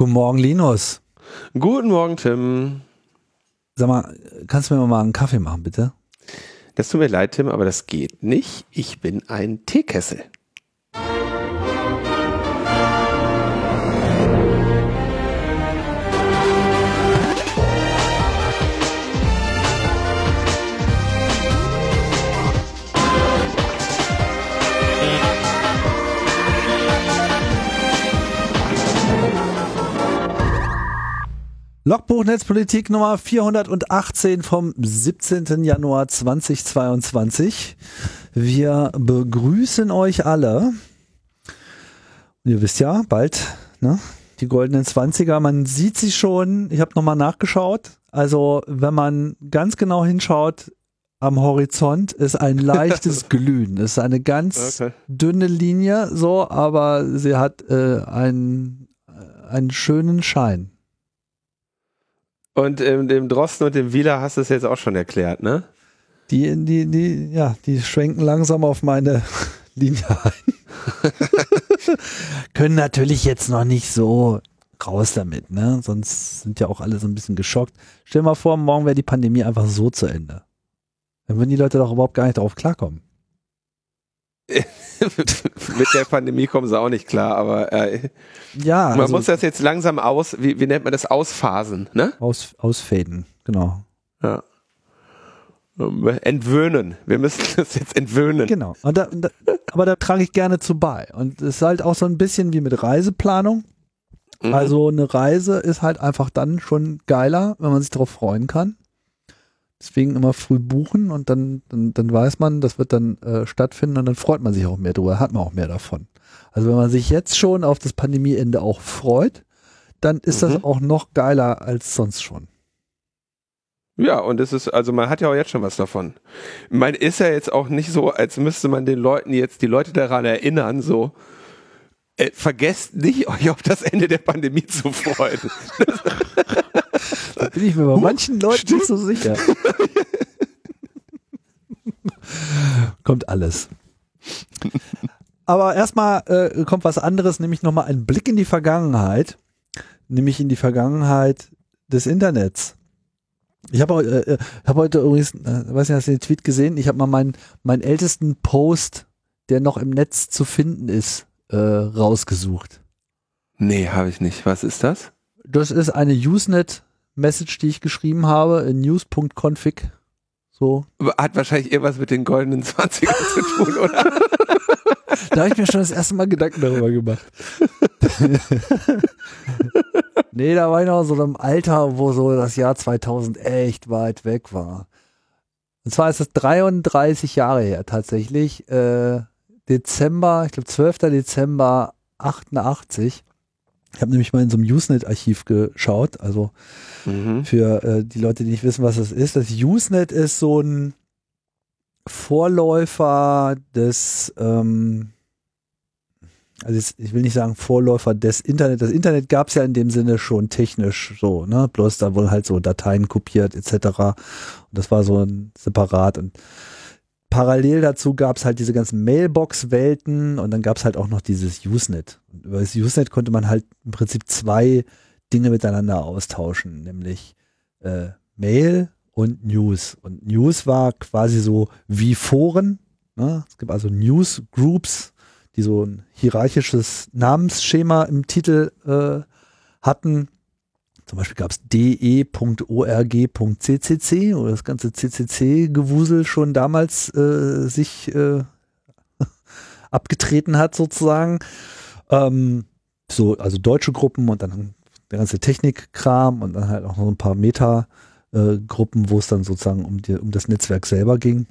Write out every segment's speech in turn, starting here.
Guten Morgen, Linus. Guten Morgen, Tim. Sag mal, kannst du mir mal einen Kaffee machen, bitte? Das tut mir leid, Tim, aber das geht nicht. Ich bin ein Teekessel. Logbuch Netzpolitik Nummer 418 vom 17. Januar 2022. Wir begrüßen euch alle. Ihr wisst ja, bald, ne? Die goldenen 20er, man sieht sie schon. Ich habe nochmal nachgeschaut. Also, wenn man ganz genau hinschaut, am Horizont ist ein leichtes Glühen. Es ist eine ganz okay. dünne Linie, so, aber sie hat äh, einen, einen schönen Schein. Und ähm, dem Drosten und dem Wieler hast du es jetzt auch schon erklärt, ne? Die, die, die, ja, die schwenken langsam auf meine Linie ein. Können natürlich jetzt noch nicht so raus damit, ne? Sonst sind ja auch alle so ein bisschen geschockt. Stell dir mal vor, morgen wäre die Pandemie einfach so zu Ende. Dann würden die Leute doch überhaupt gar nicht darauf klarkommen. mit der Pandemie kommen sie auch nicht klar, aber äh, ja, man also, muss das jetzt langsam aus, wie, wie nennt man das, ausphasen, ne? Aus, ausfaden, genau. Ja. Ähm, entwöhnen. Wir müssen das jetzt entwöhnen. Genau. Und da, da, aber da trage ich gerne zu bei. Und es ist halt auch so ein bisschen wie mit Reiseplanung. Mhm. Also eine Reise ist halt einfach dann schon geiler, wenn man sich darauf freuen kann. Deswegen immer früh buchen und dann, dann, dann weiß man, das wird dann äh, stattfinden und dann freut man sich auch mehr drüber, hat man auch mehr davon. Also wenn man sich jetzt schon auf das Pandemieende auch freut, dann ist mhm. das auch noch geiler als sonst schon. Ja, und es ist, also man hat ja auch jetzt schon was davon. Man ist ja jetzt auch nicht so, als müsste man den Leuten jetzt, die Leute daran erinnern, so, äh, vergesst nicht, euch auf das Ende der Pandemie zu freuen. da bin ich mir bei manchen Leuten Stimmt. nicht so sicher. Kommt alles. Aber erstmal äh, kommt was anderes, nämlich nochmal ein Blick in die Vergangenheit, nämlich in die Vergangenheit des Internets. Ich habe äh, äh, hab heute übrigens, äh, weiß nicht, hast du den Tweet gesehen? Ich habe mal meinen meinen ältesten Post, der noch im Netz zu finden ist, äh, rausgesucht. Nee, habe ich nicht. Was ist das? Das ist eine Usenet-Message, die ich geschrieben habe in news.config. So. Hat wahrscheinlich irgendwas mit den goldenen 20ern zu tun, oder? da habe ich mir schon das erste Mal Gedanken darüber gemacht. nee, da war ich noch so einem Alter, wo so das Jahr 2000 echt weit weg war. Und zwar ist es 33 Jahre her tatsächlich. Äh, Dezember, ich glaube 12. Dezember 88. Ich habe nämlich mal in so einem Usenet-Archiv geschaut. Also mhm. für äh, die Leute, die nicht wissen, was das ist. Das Usenet ist so ein Vorläufer des, ähm, also ich will nicht sagen Vorläufer des Internet. Das Internet gab es ja in dem Sinne schon technisch so, ne? Bloß da wurden halt so Dateien kopiert etc. Und das war so ein separat und parallel dazu gab es halt diese ganzen Mailbox-Welten und dann gab es halt auch noch dieses Usenet. Und über das Usenet konnte man halt im Prinzip zwei Dinge miteinander austauschen, nämlich äh, Mail und News. Und News war quasi so wie Foren. Ne? Es gibt also Newsgroups, die so ein hierarchisches Namensschema im Titel äh, hatten zum Beispiel gab es de.org.ccc, wo das ganze CCC-Gewusel schon damals äh, sich äh, abgetreten hat sozusagen. Ähm, so, also deutsche Gruppen und dann der ganze Technikkram und dann halt auch noch ein paar Meta-Gruppen, wo es dann sozusagen um, die, um das Netzwerk selber ging.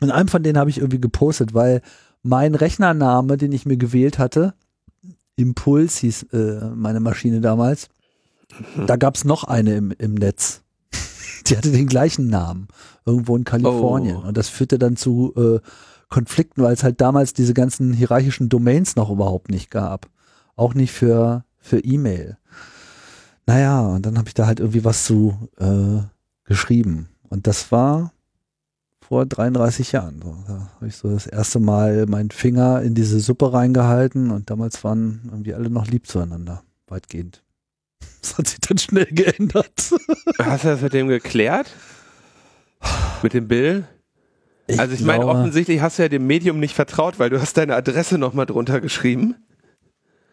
Und einem von denen habe ich irgendwie gepostet, weil mein Rechnername, den ich mir gewählt hatte, Impuls hieß äh, meine Maschine damals, da gab es noch eine im, im Netz. Die hatte den gleichen Namen, irgendwo in Kalifornien. Oh. Und das führte dann zu äh, Konflikten, weil es halt damals diese ganzen hierarchischen Domains noch überhaupt nicht gab. Auch nicht für, für E-Mail. Naja, und dann habe ich da halt irgendwie was zu äh, geschrieben. Und das war vor 33 Jahren. So, da habe ich so das erste Mal meinen Finger in diese Suppe reingehalten und damals waren irgendwie alle noch lieb zueinander, weitgehend. Das hat sich dann schnell geändert. Hast du das mit dem geklärt? Mit dem Bill? Ich also ich meine, offensichtlich hast du ja dem Medium nicht vertraut, weil du hast deine Adresse nochmal drunter geschrieben.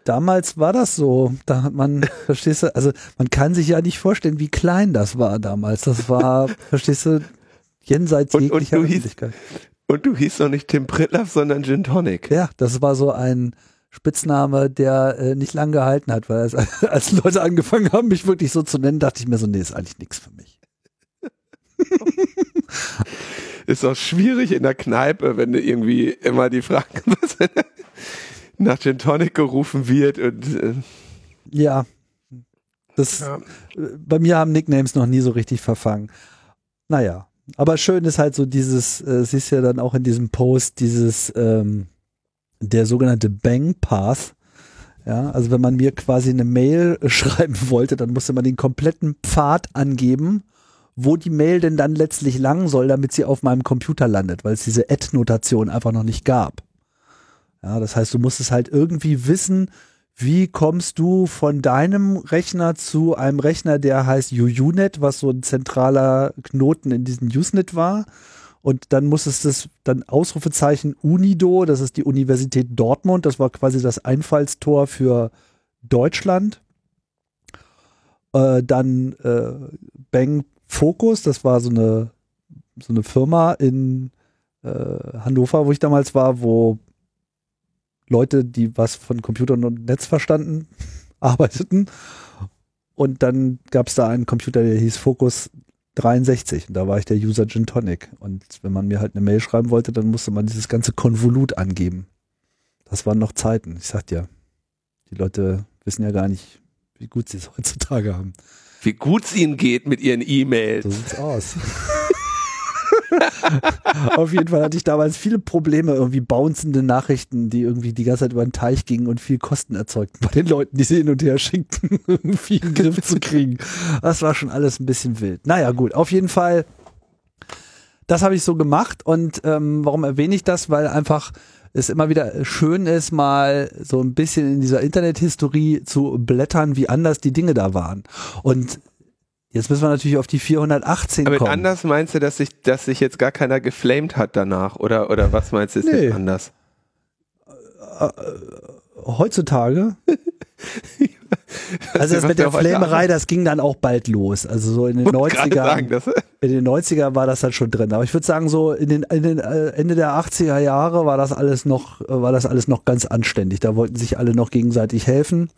Damals war das so. Da hat man, verstehst du, also man kann sich ja nicht vorstellen, wie klein das war damals. Das war, verstehst du, jenseits Und- und jeglicher du hieß-. Und du hieß doch nicht Tim Pritlaff, sondern Gin Tonic. Ja, das war so ein Spitzname, der äh, nicht lang gehalten hat, weil als, als Leute angefangen haben, mich wirklich so zu nennen, dachte ich mir so, nee, ist eigentlich nichts für mich. Ist auch schwierig in der Kneipe, wenn du irgendwie immer die Frage nach Gin Tonic gerufen wird und äh, Ja, das, Ja. äh, bei mir haben Nicknames noch nie so richtig verfangen. Naja, aber schön ist halt so dieses, äh, siehst ja dann auch in diesem Post, dieses, ähm, der sogenannte Bang Path. Ja, also wenn man mir quasi eine Mail schreiben wollte, dann musste man den kompletten Pfad angeben, wo die Mail denn dann letztlich lang soll, damit sie auf meinem Computer landet, weil es diese Add-Notation einfach noch nicht gab. Ja, das heißt, du musstest halt irgendwie wissen, wie kommst du von deinem Rechner zu einem Rechner, der heißt UUNet, was so ein zentraler Knoten in diesem Usenet war. Und dann du es dann Ausrufezeichen Unido, das ist die Universität Dortmund, das war quasi das Einfallstor für Deutschland. Äh, dann äh, Bang Focus, das war so eine, so eine Firma in äh, Hannover, wo ich damals war, wo Leute, die was von Computern und Netz verstanden, arbeiteten. Und dann gab es da einen Computer, der hieß Focus 63. Und da war ich der User Gin Tonic. Und wenn man mir halt eine Mail schreiben wollte, dann musste man dieses ganze Konvolut angeben. Das waren noch Zeiten. Ich sag dir, die Leute wissen ja gar nicht, wie gut sie es heutzutage haben. wie gut es ihnen geht mit ihren E-Mails. So sieht's aus. Auf jeden Fall hatte ich damals viele Probleme, irgendwie bouncende Nachrichten, die irgendwie die ganze Zeit über den Teich gingen und viel Kosten erzeugten bei den Leuten, die sie hin und her schickten, irgendwie in den Griff zu kriegen. Das war schon alles ein bisschen wild. Naja, gut, auf jeden Fall, das habe ich so gemacht und ähm, warum erwähne ich das? Weil einfach es immer wieder schön ist, mal so ein bisschen in dieser Internethistorie zu blättern, wie anders die Dinge da waren. Und Jetzt müssen wir natürlich auf die 418 Aber mit kommen. anders meinst du, dass sich, dass sich jetzt gar keiner geflamed hat danach? Oder, oder was meinst du ist Nee. jetzt anders? Heutzutage. also das mit der Flamerei, das ging dann auch bald los. Also so in den Wollte gerade 90ern. sagen, das, In den 90er war das dann schon drin. Aber ich würde sagen, so in den, in den äh, Ende der 80er Jahre war das alles noch, äh, war das alles noch ganz anständig. Da wollten sich alle noch gegenseitig helfen.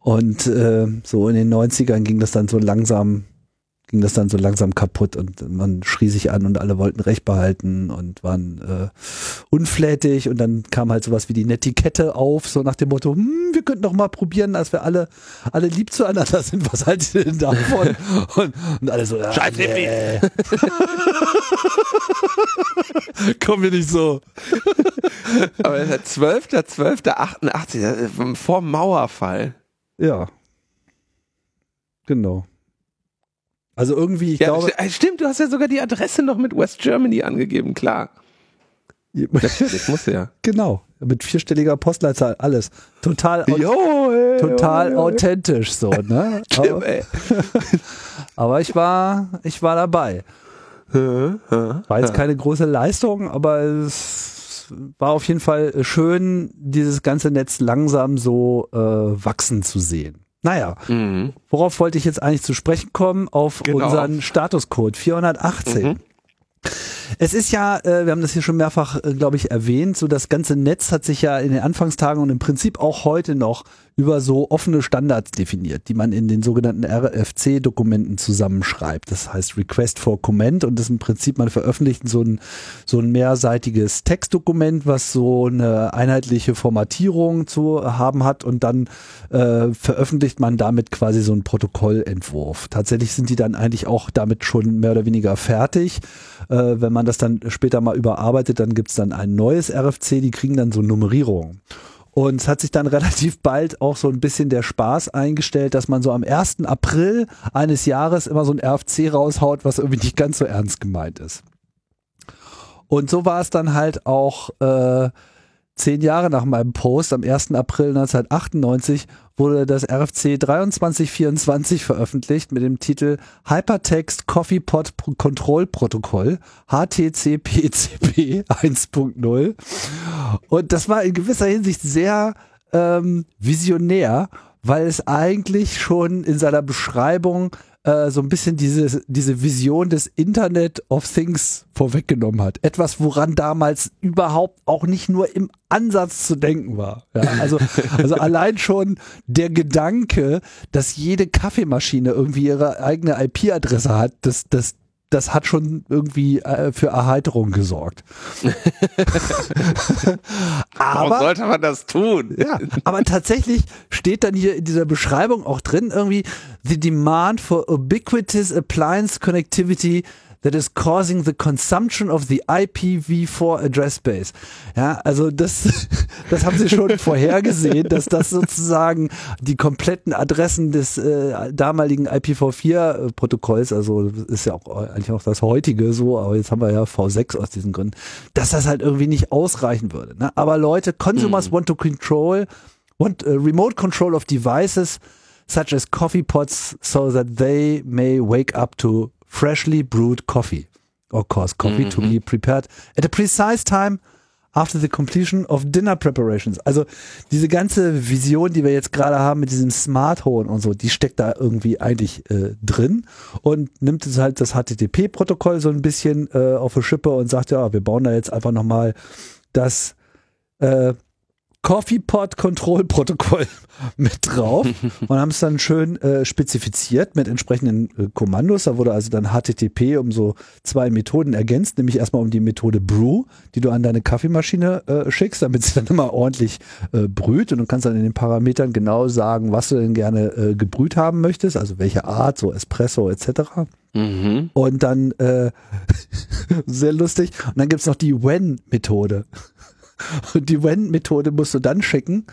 Und äh, so in den 90ern ging das dann so langsam, ging das dann so langsam kaputt und man schrie sich an und alle wollten Recht behalten und waren äh, unflätig und dann kam halt sowas wie die Netiquette auf, so nach dem Motto, hm, wir könnten doch mal probieren, dass wir alle, alle lieb zueinander sind, was haltet ihr denn davon? Und, und alle so, ja, Scheiß nee. Kommen wir nicht so. aber das ist 12.12.88, das ist vor dem Mauerfall. Ja. Genau. Also irgendwie, ich Ja, glaube, st- stimmt, du hast ja sogar die Adresse noch mit West Germany angegeben, klar. Natürlich, muss ja. genau, mit vierstelliger Postleitzahl, alles. Total, Jo, ey, total jo, jo. authentisch so, ne? Stimmt, Aber, ey. aber ich war, ich war dabei. War jetzt keine große Leistung, aber es war auf jeden Fall schön, dieses ganze Netz langsam so äh, wachsen zu sehen. Naja, Mhm. worauf wollte ich jetzt eigentlich zu sprechen kommen? Auf Genau. unseren Statuscode 418. Mhm. Es ist ja, äh, wir haben das hier schon mehrfach, äh, glaube ich, erwähnt, so das ganze Netz hat sich ja in den Anfangstagen und im Prinzip auch heute noch über so offene Standards definiert, die man in den sogenannten RFC-Dokumenten zusammenschreibt. Das heißt Request for Comment und das ist im Prinzip, man veröffentlicht so ein, so ein mehrseitiges Textdokument, was so eine einheitliche Formatierung zu haben hat und dann äh, veröffentlicht man damit quasi so einen Protokollentwurf. Tatsächlich sind die dann eigentlich auch damit schon mehr oder weniger fertig. Äh, wenn man das dann später mal überarbeitet, dann gibt's dann ein neues RFC, die kriegen dann so Nummerierung. Und es hat sich dann relativ bald auch so ein bisschen der Spaß eingestellt, dass man so am 1. April eines Jahres immer so ein RFC raushaut, was irgendwie nicht ganz so ernst gemeint ist. Und so war es dann halt auch äh, zehn Jahre nach meinem Post, am 1. April 1998, wurde das RFC 2324 veröffentlicht mit dem Titel Hypertext Coffee Pot Control Protokoll HTCPCP 1.0. Und das war in gewisser Hinsicht sehr ähm, visionär, weil es eigentlich schon in seiner Beschreibung äh, so ein bisschen diese, diese Vision des Internet of Things vorweggenommen hat. Etwas, woran damals überhaupt auch nicht nur im Ansatz zu denken war. Ja, also, also allein schon der Gedanke, dass jede Kaffeemaschine irgendwie ihre eigene IP-Adresse hat, das, das, das hat schon irgendwie äh, für Erheiterung gesorgt. aber Warum sollte man das tun? ja, aber tatsächlich steht dann hier in dieser Beschreibung auch drin irgendwie the demand for ubiquitous appliance connectivity that is causing the consumption of the IPv4 address space. Ja, also das, das haben sie schon vorhergesehen, dass das sozusagen die kompletten Adressen des äh, damaligen IPv4-Protokolls, also ist ja auch eigentlich auch das heutige so, aber jetzt haben wir ja V6 aus diesen Gründen, dass das halt irgendwie nicht ausreichen würde. Ne? Aber Leute, Consumers mm. want to control, want uh, remote control of devices such as coffee pots so that they may wake up to freshly brewed coffee. Of course, coffee mhm. to be prepared at a precise time after the completion of dinner preparations. Also diese ganze Vision, die wir jetzt gerade haben mit diesem Smart Home und so, die steckt da irgendwie eigentlich äh, drin und nimmt es halt das HTTP-Protokoll so ein bisschen äh, auf die Schippe und sagt, ja, wir bauen da jetzt einfach nochmal das äh, Coffee Pot Control Protokoll mit drauf und haben es dann schön äh, spezifiziert mit entsprechenden äh, Kommandos. Da wurde also dann HTTP um so zwei Methoden ergänzt, nämlich erstmal um die Methode Brew, die du an deine Kaffeemaschine äh, schickst, damit sie dann immer ordentlich äh, brüht und du kannst dann in den Parametern genau sagen, was du denn gerne äh, gebrüht haben möchtest, also welche Art, so Espresso etc. Mhm. Und dann äh, sehr lustig. Und dann gibt's noch die When-Methode. Und die When-Methode musst du dann schicken,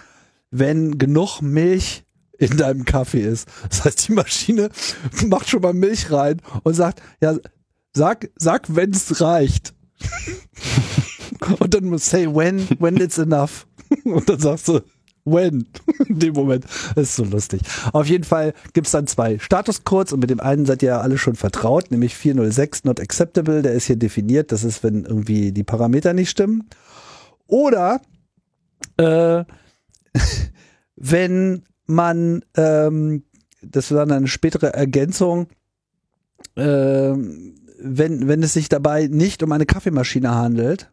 wenn genug Milch in deinem Kaffee ist. Das heißt, die Maschine macht schon mal Milch rein und sagt, ja, sag, sag, wenn es reicht. und dann muss say when, when it's enough. Und dann sagst du, when, in dem Moment. Das ist so lustig. Auf jeden Fall gibt's dann zwei Statuscodes und mit dem einen seid ihr ja alle schon vertraut, nämlich 406 not acceptable, der ist hier definiert. Das ist, wenn irgendwie die Parameter nicht stimmen. Oder äh, wenn man, ähm, das war dann eine spätere Ergänzung, äh, wenn, wenn es sich dabei nicht um eine Kaffeemaschine handelt,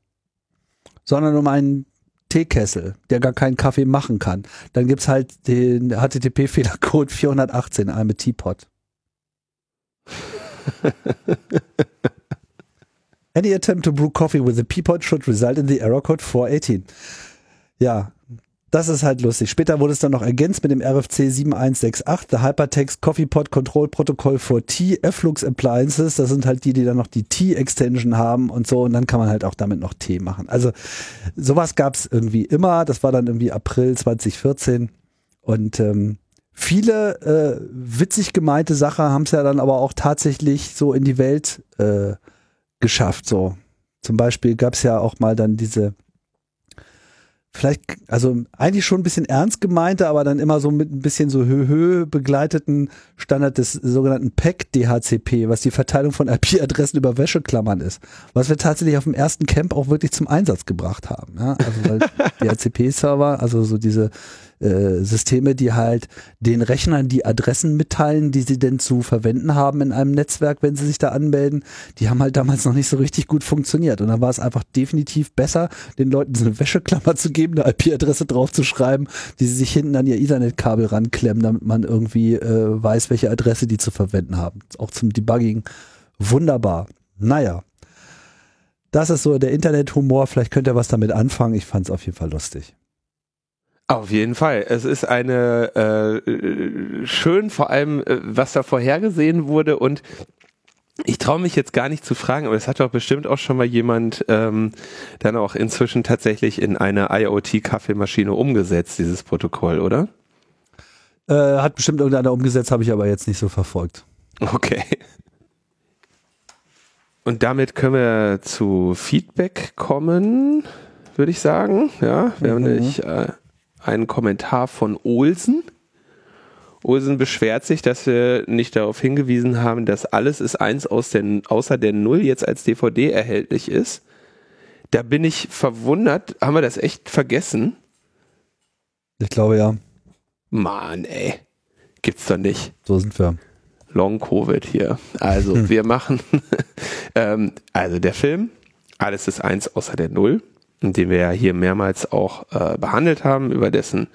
sondern um einen Teekessel, der gar keinen Kaffee machen kann, dann gibt's halt den HTTP-Fehlercode 418, I'm a Teapot. Any attempt to brew coffee with a peapod should result in the error code 418. Ja, das ist halt lustig. Später wurde es dann noch ergänzt mit dem RFC 7168, the Hypertext Coffee Pod Control Protocol for T Efflux Appliances. Das sind halt die, die dann noch die T-Extension haben und so. Und dann kann man halt auch damit noch Tee machen. Also sowas gab es irgendwie immer. Das war dann irgendwie April 2014. Und ähm, viele äh, witzig gemeinte Sachen haben es ja dann aber auch tatsächlich so in die Welt äh, geschafft. So zum Beispiel gab es ja auch mal dann diese vielleicht, also eigentlich schon ein bisschen ernst gemeinte, aber dann immer so mit ein bisschen so höhö begleiteten Standard des sogenannten PEC DHCP, was die Verteilung von IP-Adressen über Wäscheklammern ist. Was wir tatsächlich auf dem ersten Camp auch wirklich zum Einsatz gebracht haben. Ja? Also weil DHCP-Server, also so diese äh, Systeme, die halt den Rechnern die Adressen mitteilen, die sie denn zu verwenden haben in einem Netzwerk, wenn sie sich da anmelden, die haben halt damals noch nicht so richtig gut funktioniert. Und dann war es einfach definitiv besser, den Leuten so eine Wäscheklammer zu geben, eine IP-Adresse draufzuschreiben, die sie sich hinten an ihr Ethernet-Kabel ranklemmen, damit man irgendwie äh, weiß, welche Adresse die zu verwenden haben. Auch zum Debugging wunderbar. Naja, das ist so der Internet-Humor. Vielleicht könnt ihr was damit anfangen. Ich fand es auf jeden Fall lustig. Auf jeden Fall. Es ist eine äh, schön, vor allem, äh, was da vorhergesehen wurde und ich traue mich jetzt gar nicht zu fragen, aber es hat doch bestimmt auch schon mal jemand ähm, dann auch inzwischen tatsächlich in eine IoT-Kaffeemaschine umgesetzt, dieses Protokoll, oder? Äh, hat bestimmt irgendeiner umgesetzt, habe ich aber jetzt nicht so verfolgt. Okay. Und damit können wir zu Feedback kommen. würde ich sagen. Ja, wir haben nämlich äh, einen Kommentar von Olsen. Olsen beschwert sich, dass wir nicht darauf hingewiesen haben, dass alles ist eins aus den, außer der Null jetzt als DVD erhältlich ist. Da bin ich verwundert. Haben wir das echt vergessen? Ich glaube ja. Mann, ey. Gibt's doch nicht. So sind wir. Long Covid hier. Also hm. wir machen, ähm, also der Film, alles ist eins außer der Null, den wir ja hier mehrmals auch äh, behandelt haben, über dessen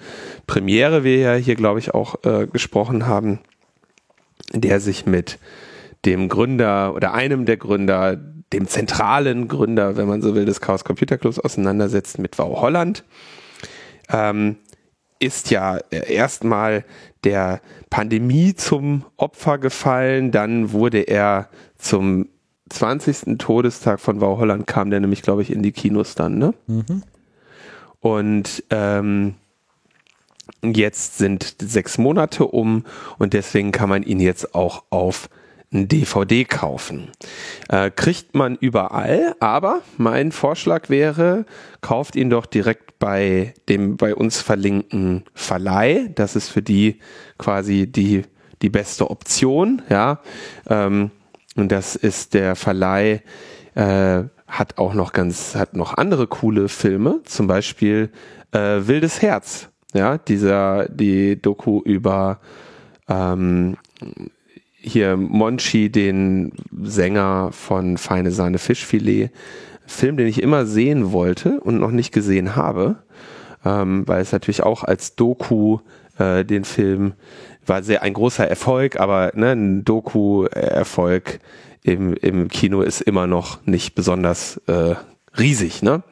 Premiere wir ja hier, glaube ich, auch äh, gesprochen haben, der sich mit dem Gründer oder einem der Gründer, dem zentralen Gründer, wenn man so will, des Chaos Computer Clubs auseinandersetzt, mit Wow Holland. Ähm, ist ja äh, erstmal der Pandemie zum Opfer gefallen, dann wurde er zum 20. Todestag von Wow Holland kam der nämlich, glaube ich, in die Kinos dann, ne? Mhm. Und ähm, jetzt sind sechs Monate um und deswegen kann man ihn jetzt auch auf ein DVD kaufen. Äh, kriegt man überall, aber mein Vorschlag wäre, kauft ihn doch direkt bei dem bei uns verlinkten Verleih. Das ist für die quasi die, die beste Option, ja. Ähm, und das ist der Verleih, äh, hat auch noch ganz, hat noch andere coole Filme, zum Beispiel äh, Wildes Herz, ja, dieser, die Doku über ähm, hier Monchi, den Sänger von Feine Sahne Fischfilet, Film, den ich immer sehen wollte und noch nicht gesehen habe, ähm, weil es natürlich auch als Doku äh, den Film war sehr ein großer Erfolg, aber ne, ein Doku-Erfolg im, im Kino ist immer noch nicht besonders äh, riesig, ne?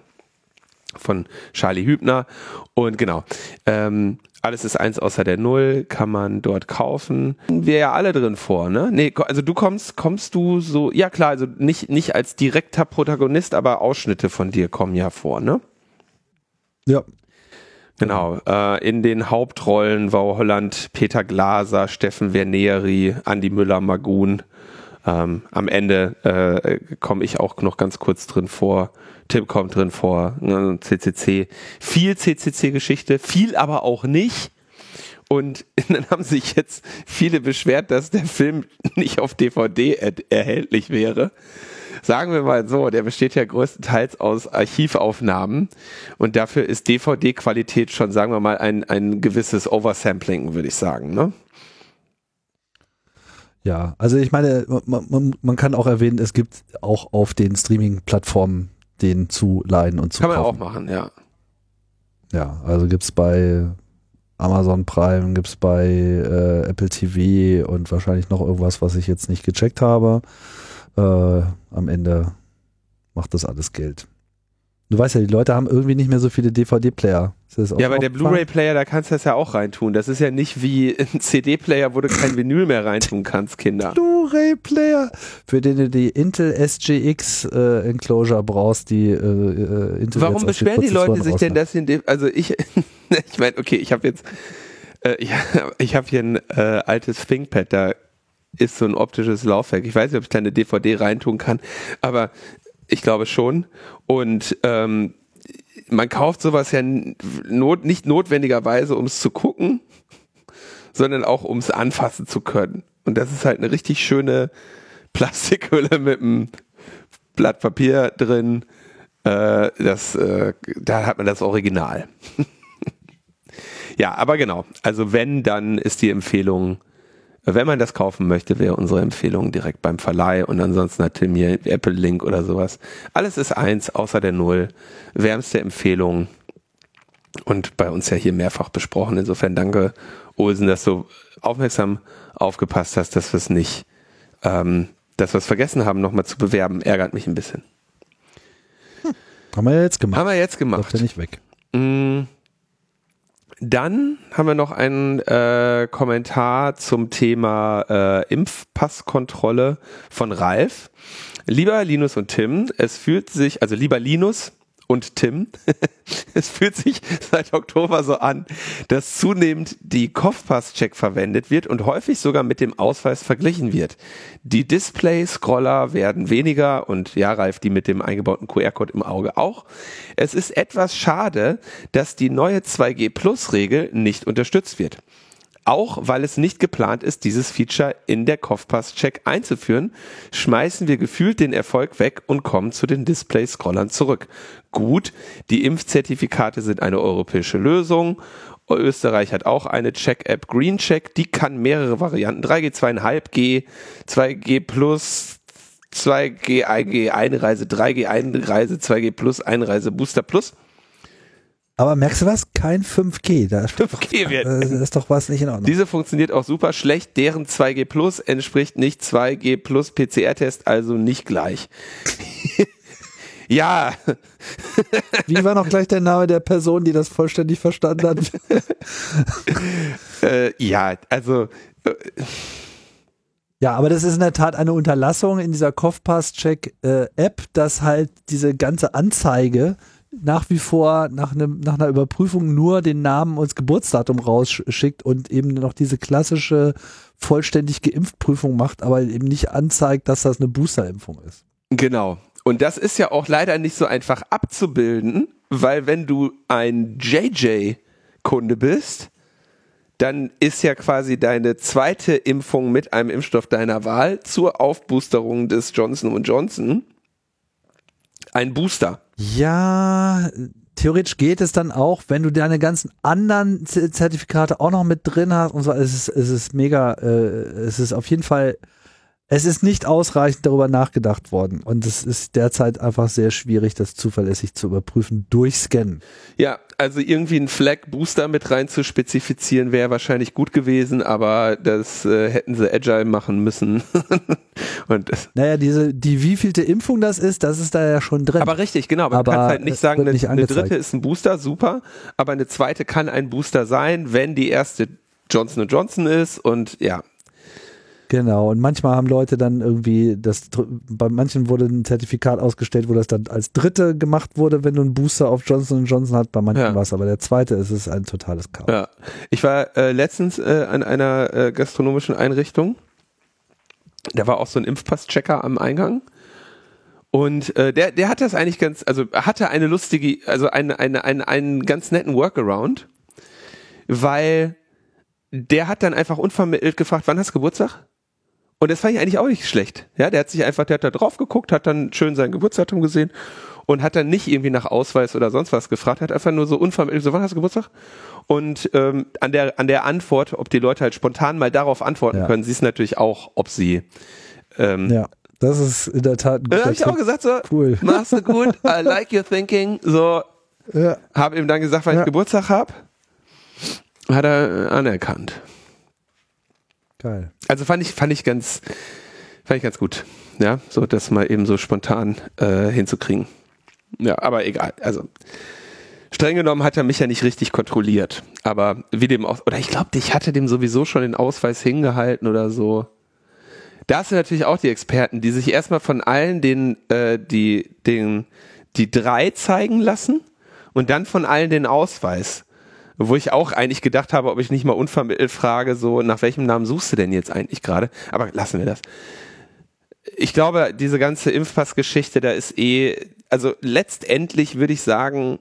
Von Charlie Hübner. Und genau. Ähm, alles ist eins außer der Null, kann man dort kaufen. Wir ja alle drin vor, ne? Nee, also du kommst, kommst du so, ja klar, also nicht, nicht als direkter Protagonist, aber Ausschnitte von dir kommen ja vor, ne? Ja. Genau, äh, in den Hauptrollen war Holland Peter Glaser, Steffen Verneri, Andi Müller-Magun. Ähm, am Ende äh, komme ich auch noch ganz kurz drin vor. Tim kommt drin vor, ne, CCC. Viel CCC-Geschichte, viel aber auch nicht. Und dann haben sich jetzt viele beschwert, dass der Film nicht auf DVD er erhältlich wäre. Sagen wir mal so, der besteht ja größtenteils aus Archivaufnahmen und dafür ist DVD-Qualität schon, sagen wir mal, ein, ein gewisses Oversampling, würde ich sagen. Ne? Ja, also ich meine, man, man, man, kann auch erwähnen, es gibt auch auf den Streaming-Plattformen den zu leihen und zu Kann kaufen. man auch machen, ja. Ja, also gibt es bei Amazon Prime, gibt es bei äh, Apple TV und wahrscheinlich noch irgendwas, was ich jetzt nicht gecheckt habe. Äh, am Ende macht das alles Geld. Du weißt ja, die Leute haben irgendwie nicht mehr so viele DVD-Player. Ja, aber der Blu-ray-Player, da kannst du das ja auch reintun. Das ist ja nicht wie ein CD-Player, wo du kein Vinyl mehr reintun kannst, Kinder. Blu-ray-Player, für den du die Intel SGX äh, Enclosure brauchst, die äh, äh Intel Warum beschweren die Leute sich denn, dass sie in dem, also ich, ich meine, okay, ich habe jetzt, äh, ich, ich habe hier ein äh, altes ThinkPad, da ist so ein optisches Laufwerk. Ich weiß nicht, ob ich da eine DVD reintun kann, aber ich glaube schon. Und ähm, man kauft sowas ja not, nicht notwendigerweise, um es zu gucken, sondern auch um es anfassen zu können. Und das ist halt eine richtig schöne Plastikhülle mit einem Blatt Papier drin. Äh, das, äh, da hat man das Original. ja, aber genau. Also wenn, dann ist die Empfehlung wenn man das kaufen möchte, wäre unsere Empfehlung direkt beim Verleih und ansonsten hat Tim hier Apple Link oder sowas. Alles ist eins, außer der Null. Wärmste Empfehlung und bei uns ja hier mehrfach besprochen. Insofern danke, Olsen, dass du aufmerksam aufgepasst hast, dass wir es nicht, ähm, dass wir es vergessen haben, nochmal zu bewerben. Ärgert mich ein bisschen. Hm. Haben wir ja jetzt gemacht. Haben wir jetzt gemacht. Läuft ja nicht weg. Mm. Dann haben wir noch einen äh, Kommentar zum Thema äh, Impfpasskontrolle von Ralf. Lieber Linus und Tim, es fühlt sich, also lieber Linus und Tim. es fühlt sich seit Oktober so an, dass zunehmend die Kopfpass-Check verwendet wird und häufig sogar mit dem Ausweis verglichen wird. Die Display-Scroller werden weniger und ja, Ralf, die mit dem eingebauten QR-Code im Auge auch. Es ist etwas schade, dass die neue 2G Plus-Regel nicht unterstützt wird. Auch weil es nicht geplant ist, dieses Feature in der Kopfpass-Check einzuführen, schmeißen wir gefühlt den Erfolg weg und kommen zu den Display-Scrollern zurück. Gut, die Impfzertifikate sind eine europäische Lösung. Österreich hat auch eine Check-App GreenCheck, die kann mehrere Varianten, 3G, 2,5G, 2G Plus, 2G, 1G Einreise, 3G Einreise, 2G Plus, Einreise, Booster Plus. Aber merkst du was? Kein 5G. Da 5G wird. Das ist doch was nicht in Ordnung. Diese funktioniert auch super schlecht. Deren 2G Plus entspricht nicht 2G Plus PCR-Test, also nicht gleich. ja. Wie war noch gleich der Name der Person, die das vollständig verstanden hat? äh, ja, also. Äh, ja, aber das ist in der Tat eine Unterlassung in dieser Kopfpass-Check-App, äh, dass halt diese ganze Anzeige nach wie vor nach, einem, nach einer Überprüfung nur den Namen und das Geburtsdatum rausschickt und eben noch diese klassische vollständig geimpft Prüfung macht, aber eben nicht anzeigt, dass das eine Boosterimpfung ist. Genau. Und das ist ja auch leider nicht so einfach abzubilden, weil wenn du ein JJ-Kunde bist, dann ist ja quasi deine zweite Impfung mit einem Impfstoff deiner Wahl zur Aufboosterung des Johnson Johnson ein Booster. Ja, theoretisch geht es dann auch, wenn du deine ganzen anderen Zertifikate auch noch mit drin hast und so. Es ist, es ist mega, äh, es ist auf jeden Fall es ist nicht ausreichend darüber nachgedacht worden und es ist derzeit einfach sehr schwierig, das zuverlässig zu überprüfen durch Scannen. Ja, also irgendwie ein Flag Booster mit rein zu spezifizieren wäre wahrscheinlich gut gewesen, aber das äh, hätten sie agile machen müssen. und naja, diese, die wievielte Impfung das ist, das ist da ja schon drin. Aber richtig, genau. Aber du kannst halt nicht sagen, eine, nicht eine dritte ist ein Booster, super, aber eine zweite kann ein Booster sein, wenn die erste Johnson Johnson ist und ja, Genau, und manchmal haben Leute dann irgendwie, das bei manchen wurde ein Zertifikat ausgestellt, wo das dann als dritte gemacht wurde, wenn du einen Booster auf Johnson Johnson hast, bei manchen ja. war es aber der zweite, es ist ein totales Chaos. Ja, ich war äh, letztens äh, an einer äh, gastronomischen Einrichtung, da war auch so ein Impfpass-Checker am Eingang. Und äh, der, der hat das eigentlich ganz, also hatte eine lustige, also eine, eine, eine, einen ganz netten Workaround, weil der hat dann einfach unvermittelt gefragt, wann hast du Geburtstag? Und das fand ich eigentlich auch nicht schlecht. Ja, der hat sich einfach, der hat da drauf geguckt, hat dann schön sein Geburtsdatum gesehen und hat dann nicht irgendwie nach Ausweis oder sonst was gefragt, hat einfach nur so unvermittelt, so wann hast du Geburtstag? Und ähm, an der an der Antwort, ob die Leute halt spontan mal darauf antworten ja. können, siehst natürlich auch, ob sie ähm, ja. Das ist in der Tat ein Da habe ich auch gesagt so, cool. machst du gut, I like your thinking. So, ja. habe ihm dann gesagt, weil ja. ich Geburtstag habe, hat er anerkannt. Geil. Also fand ich, fand ich ganz, fand ich ganz gut. Ja, so das mal eben so spontan äh, hinzukriegen. Ja, aber egal. Also streng genommen hat er mich ja nicht richtig kontrolliert. Aber wie dem auch, oder ich glaube, ich hatte dem sowieso schon den Ausweis hingehalten oder so. Da sind natürlich auch die Experten, die sich erstmal von allen den, äh, die, den, die drei zeigen lassen und dann von allen den Ausweis wo ich auch eigentlich gedacht habe, ob ich nicht mal unvermittelt frage, so nach welchem Namen suchst du denn jetzt eigentlich gerade? Aber lassen wir das. Ich glaube, diese ganze Impfpass-Geschichte, da ist eh, also letztendlich würde ich sagen,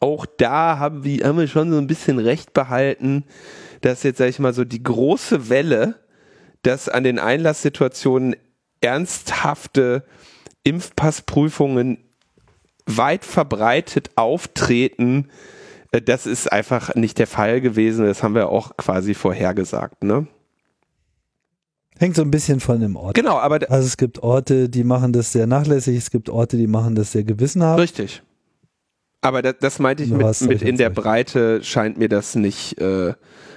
auch da haben wir, haben wir schon so ein bisschen recht behalten, dass jetzt, sag ich mal, so die große Welle, dass an den Einlasssituationen ernsthafte Impfpassprüfungen weit verbreitet auftreten, das ist einfach nicht der Fall gewesen. Das haben wir auch quasi vorhergesagt, ne? Hängt so ein bisschen von dem Ort. Genau, aber. Also es gibt Orte, die machen das sehr nachlässig, es gibt Orte, die machen das sehr gewissenhaft. Richtig. Aber das, das meinte ich mit, mit in der Breite scheint mir das nicht, äh,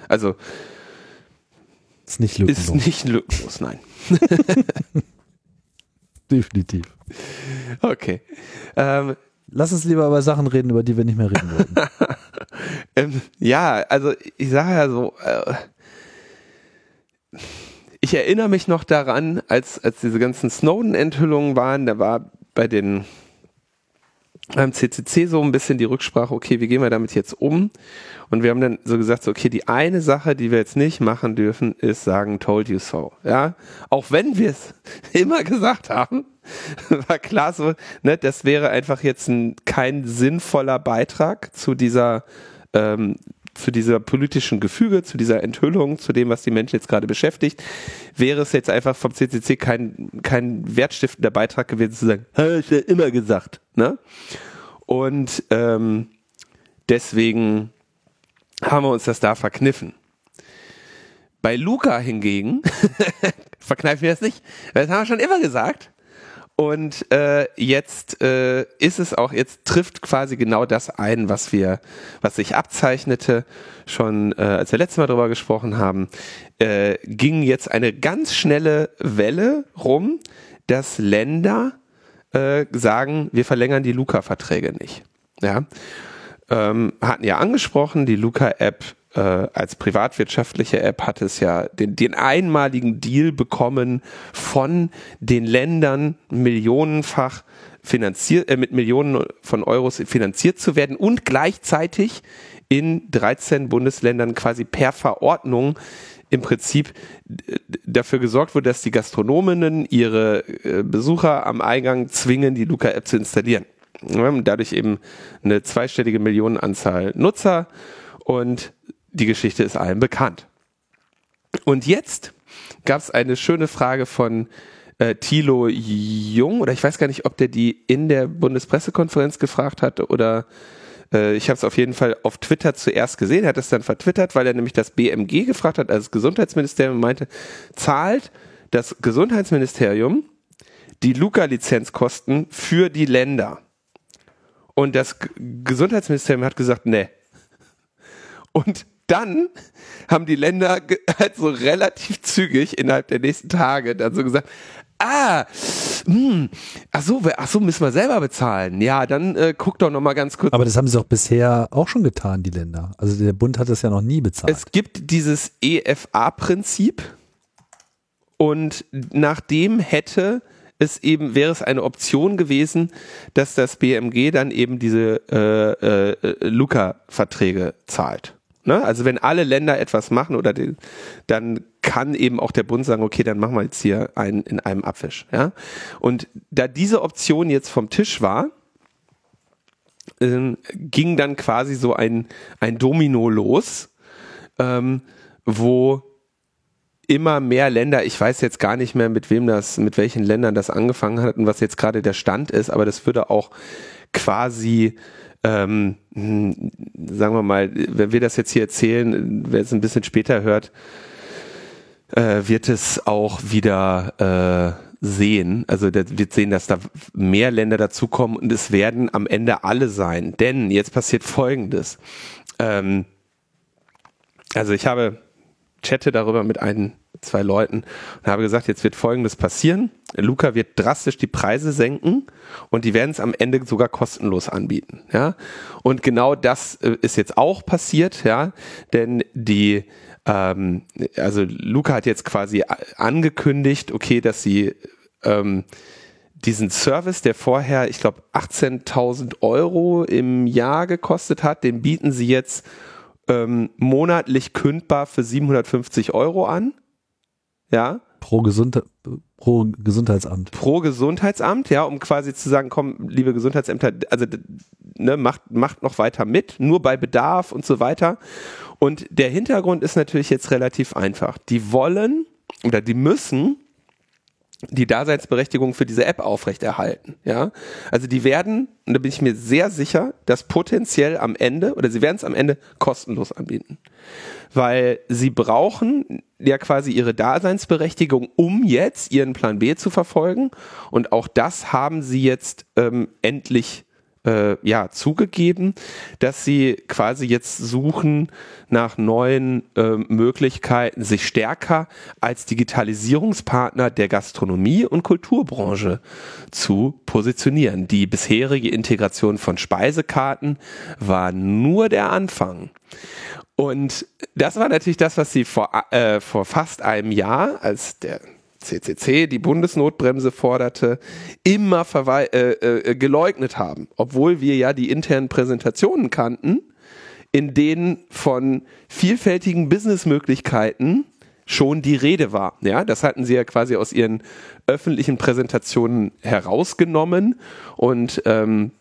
also. Ist nicht lückenlos. Ist nicht lückenlos, nein. Definitiv. Okay. Ähm, Lass uns lieber über Sachen reden, über die wir nicht mehr reden wollen. ähm, ja, also ich sage ja so, äh, ich erinnere mich noch daran, als, als diese ganzen Snowden-Enthüllungen waren, da war bei den beim CCC so ein bisschen die Rücksprache, okay, wie gehen wir damit jetzt um? Und wir haben dann so gesagt, so, okay, die eine Sache, die wir jetzt nicht machen dürfen, ist sagen, told you so. Ja, auch wenn wir es immer gesagt haben, war klar so, ne, das wäre einfach jetzt ein, kein sinnvoller Beitrag zu dieser ähm, zu dieser politischen Gefüge, zu dieser Enthüllung, zu dem, was die Menschen jetzt gerade beschäftigt, wäre es jetzt einfach vom CCC kein, kein wertstiftender Beitrag gewesen zu sagen, habe ich ja immer gesagt. Ne? Und ähm, deswegen haben wir uns das da verkniffen. Bei Luca hingegen verkneifen wir das nicht. Das haben wir schon immer gesagt. Und äh, jetzt äh, ist es auch, jetzt trifft quasi genau das ein, was wir, was sich abzeichnete, schon äh, als wir letztes Mal drüber gesprochen haben, äh, ging jetzt eine ganz schnelle Welle rum, dass Länder äh, sagen, wir verlängern die Luca-Verträge nicht. Ja. Ähm, hatten ja angesprochen, die Luca-App äh, als privatwirtschaftliche App hat es ja den, den einmaligen Deal bekommen von den Ländern millionenfach finanziert, äh, mit Millionen von Euros finanziert zu werden und gleichzeitig in 13 Bundesländern quasi per Verordnung im Prinzip dafür gesorgt wurde, dass die Gastronominnen ihre äh, Besucher am Eingang zwingen, die Luca-App zu installieren. Dadurch eben eine zweistellige Millionenanzahl Nutzer und die Geschichte ist allen bekannt. Und jetzt gab es eine schöne Frage von äh, Thilo Jung, oder ich weiß gar nicht, ob der die in der Bundespressekonferenz gefragt hat oder äh, ich habe es auf jeden Fall auf Twitter zuerst gesehen, er hat es dann vertwittert, weil er nämlich das BMG gefragt hat, also das Gesundheitsministerium meinte, zahlt das Gesundheitsministerium die Luca-Lizenzkosten für die Länder. Und das G Gesundheitsministerium hat gesagt, ne. Und dann haben die Länder halt so relativ zügig innerhalb der nächsten Tage dann so gesagt, ah, mh, hm, ach so, ach so, müssen wir selber bezahlen. Ja, dann äh, guck doch noch mal ganz kurz. Aber das haben sie doch bisher auch schon getan, die Länder. Also der Bund hat das ja noch nie bezahlt. Es gibt dieses EFA-Prinzip und nachdem hätte es eben wäre es eine Option gewesen, dass das BMG dann eben diese äh, äh, Luca-Verträge zahlt. Ne? Also wenn alle Länder etwas machen oder die, dann kann eben auch der Bund sagen, okay, dann machen wir jetzt hier einen in einem Abwisch. Ja? Und da diese Option jetzt vom Tisch war, ähm, ging dann quasi so ein, ein Domino los, ähm, wo immer mehr Länder, ich weiß jetzt gar nicht mehr, mit wem das, mit welchen Ländern das angefangen hat und was jetzt gerade der Stand ist, aber das würde auch quasi ähm, hm, sagen wir mal, wenn wir das jetzt hier erzählen, wer es ein bisschen später hört, äh, wird es auch wieder äh, sehen. Also wird sehen, dass da mehr Länder dazukommen und es werden am Ende alle sein. Denn jetzt passiert Folgendes. Ähm, also ich habe chatte darüber mit ein, zwei Leuten und habe gesagt, jetzt wird Folgendes passieren. Luca wird drastisch die Preise senken und die werden es am Ende sogar kostenlos anbieten. Ja, und genau das äh, ist jetzt auch passiert. Ja, denn die ähm, also Luca hat jetzt quasi angekündigt, okay, dass sie ähm, diesen Service, der vorher, ich glaube, 18.000 Euro im Jahr gekostet hat, den bieten sie jetzt ähm, monatlich kündbar für 750 Euro an. Ja. Pro, Gesund pro Gesundheitsamt. Pro Gesundheitsamt, ja, um quasi zu sagen, komm, liebe Gesundheitsämter, also ne, macht, macht noch weiter mit, nur bei Bedarf und so weiter. Und der Hintergrund ist natürlich jetzt relativ einfach. Die wollen oder die müssen die Daseinsberechtigung für diese App aufrechterhalten. Ja? Also die werden, und da bin ich mir sehr sicher, das potenziell am Ende, oder sie werden es am Ende kostenlos anbieten. Weil sie brauchen ja quasi ihre Daseinsberechtigung, um jetzt ihren Plan B zu verfolgen. Und auch das haben sie jetzt ähm, endlich äh, ja, zugegeben, dass sie quasi jetzt suchen nach neuen äh, Möglichkeiten, sich stärker als Digitalisierungspartner der Gastronomie und Kulturbranche zu positionieren. Die bisherige Integration von Speisekarten war nur der Anfang. Und das war natürlich das, was sie vor, äh, vor fast einem Jahr, als der CCC die Bundesnotbremse forderte, immer äh, äh, geleugnet haben, obwohl wir ja die internen Präsentationen kannten, in denen von vielfältigen Businessmöglichkeiten schon die Rede war. Ja, das hatten sie ja quasi aus ihren öffentlichen Präsentationen herausgenommen und ähm,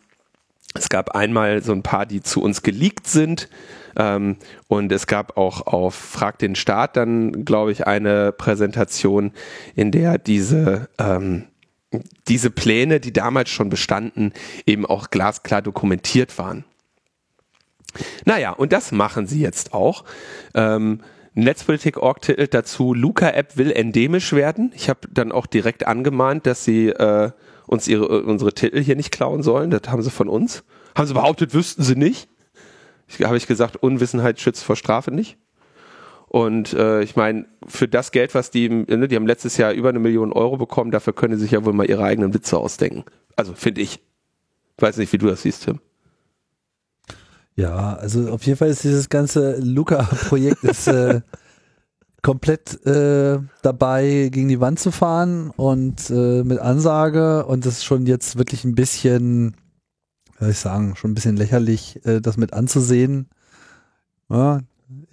es gab einmal so ein paar, die zu uns geleakt sind. Ähm, und es gab auch auf Frag den Staat dann, glaube ich, eine Präsentation, in der diese, ähm, diese Pläne, die damals schon bestanden, eben auch glasklar dokumentiert waren. Naja, und das machen sie jetzt auch. Ähm, Netzpolitik.org titelt dazu, Luca-App will endemisch werden. Ich habe dann auch direkt angemahnt, dass sie äh, uns ihre, unsere Titel hier nicht klauen sollen. Das haben sie von uns. Haben sie behauptet, wüssten sie nicht. Ich, habe ich gesagt, Unwissenheit schützt vor Strafe nicht. Und äh, ich meine, für das Geld, was die, ne, die haben letztes Jahr über eine Million Euro bekommen, dafür können sie sich ja wohl mal ihre eigenen Witze ausdenken. Also finde ich. Weiß nicht, wie du das siehst, Tim. Ja, also auf jeden Fall ist dieses ganze Luca-Projekt äh, komplett äh, dabei, gegen die Wand zu fahren und äh, mit Ansage und das ist schon jetzt wirklich ein bisschen, soll ich sagen, schon ein bisschen lächerlich, äh, das mit anzusehen. Ja,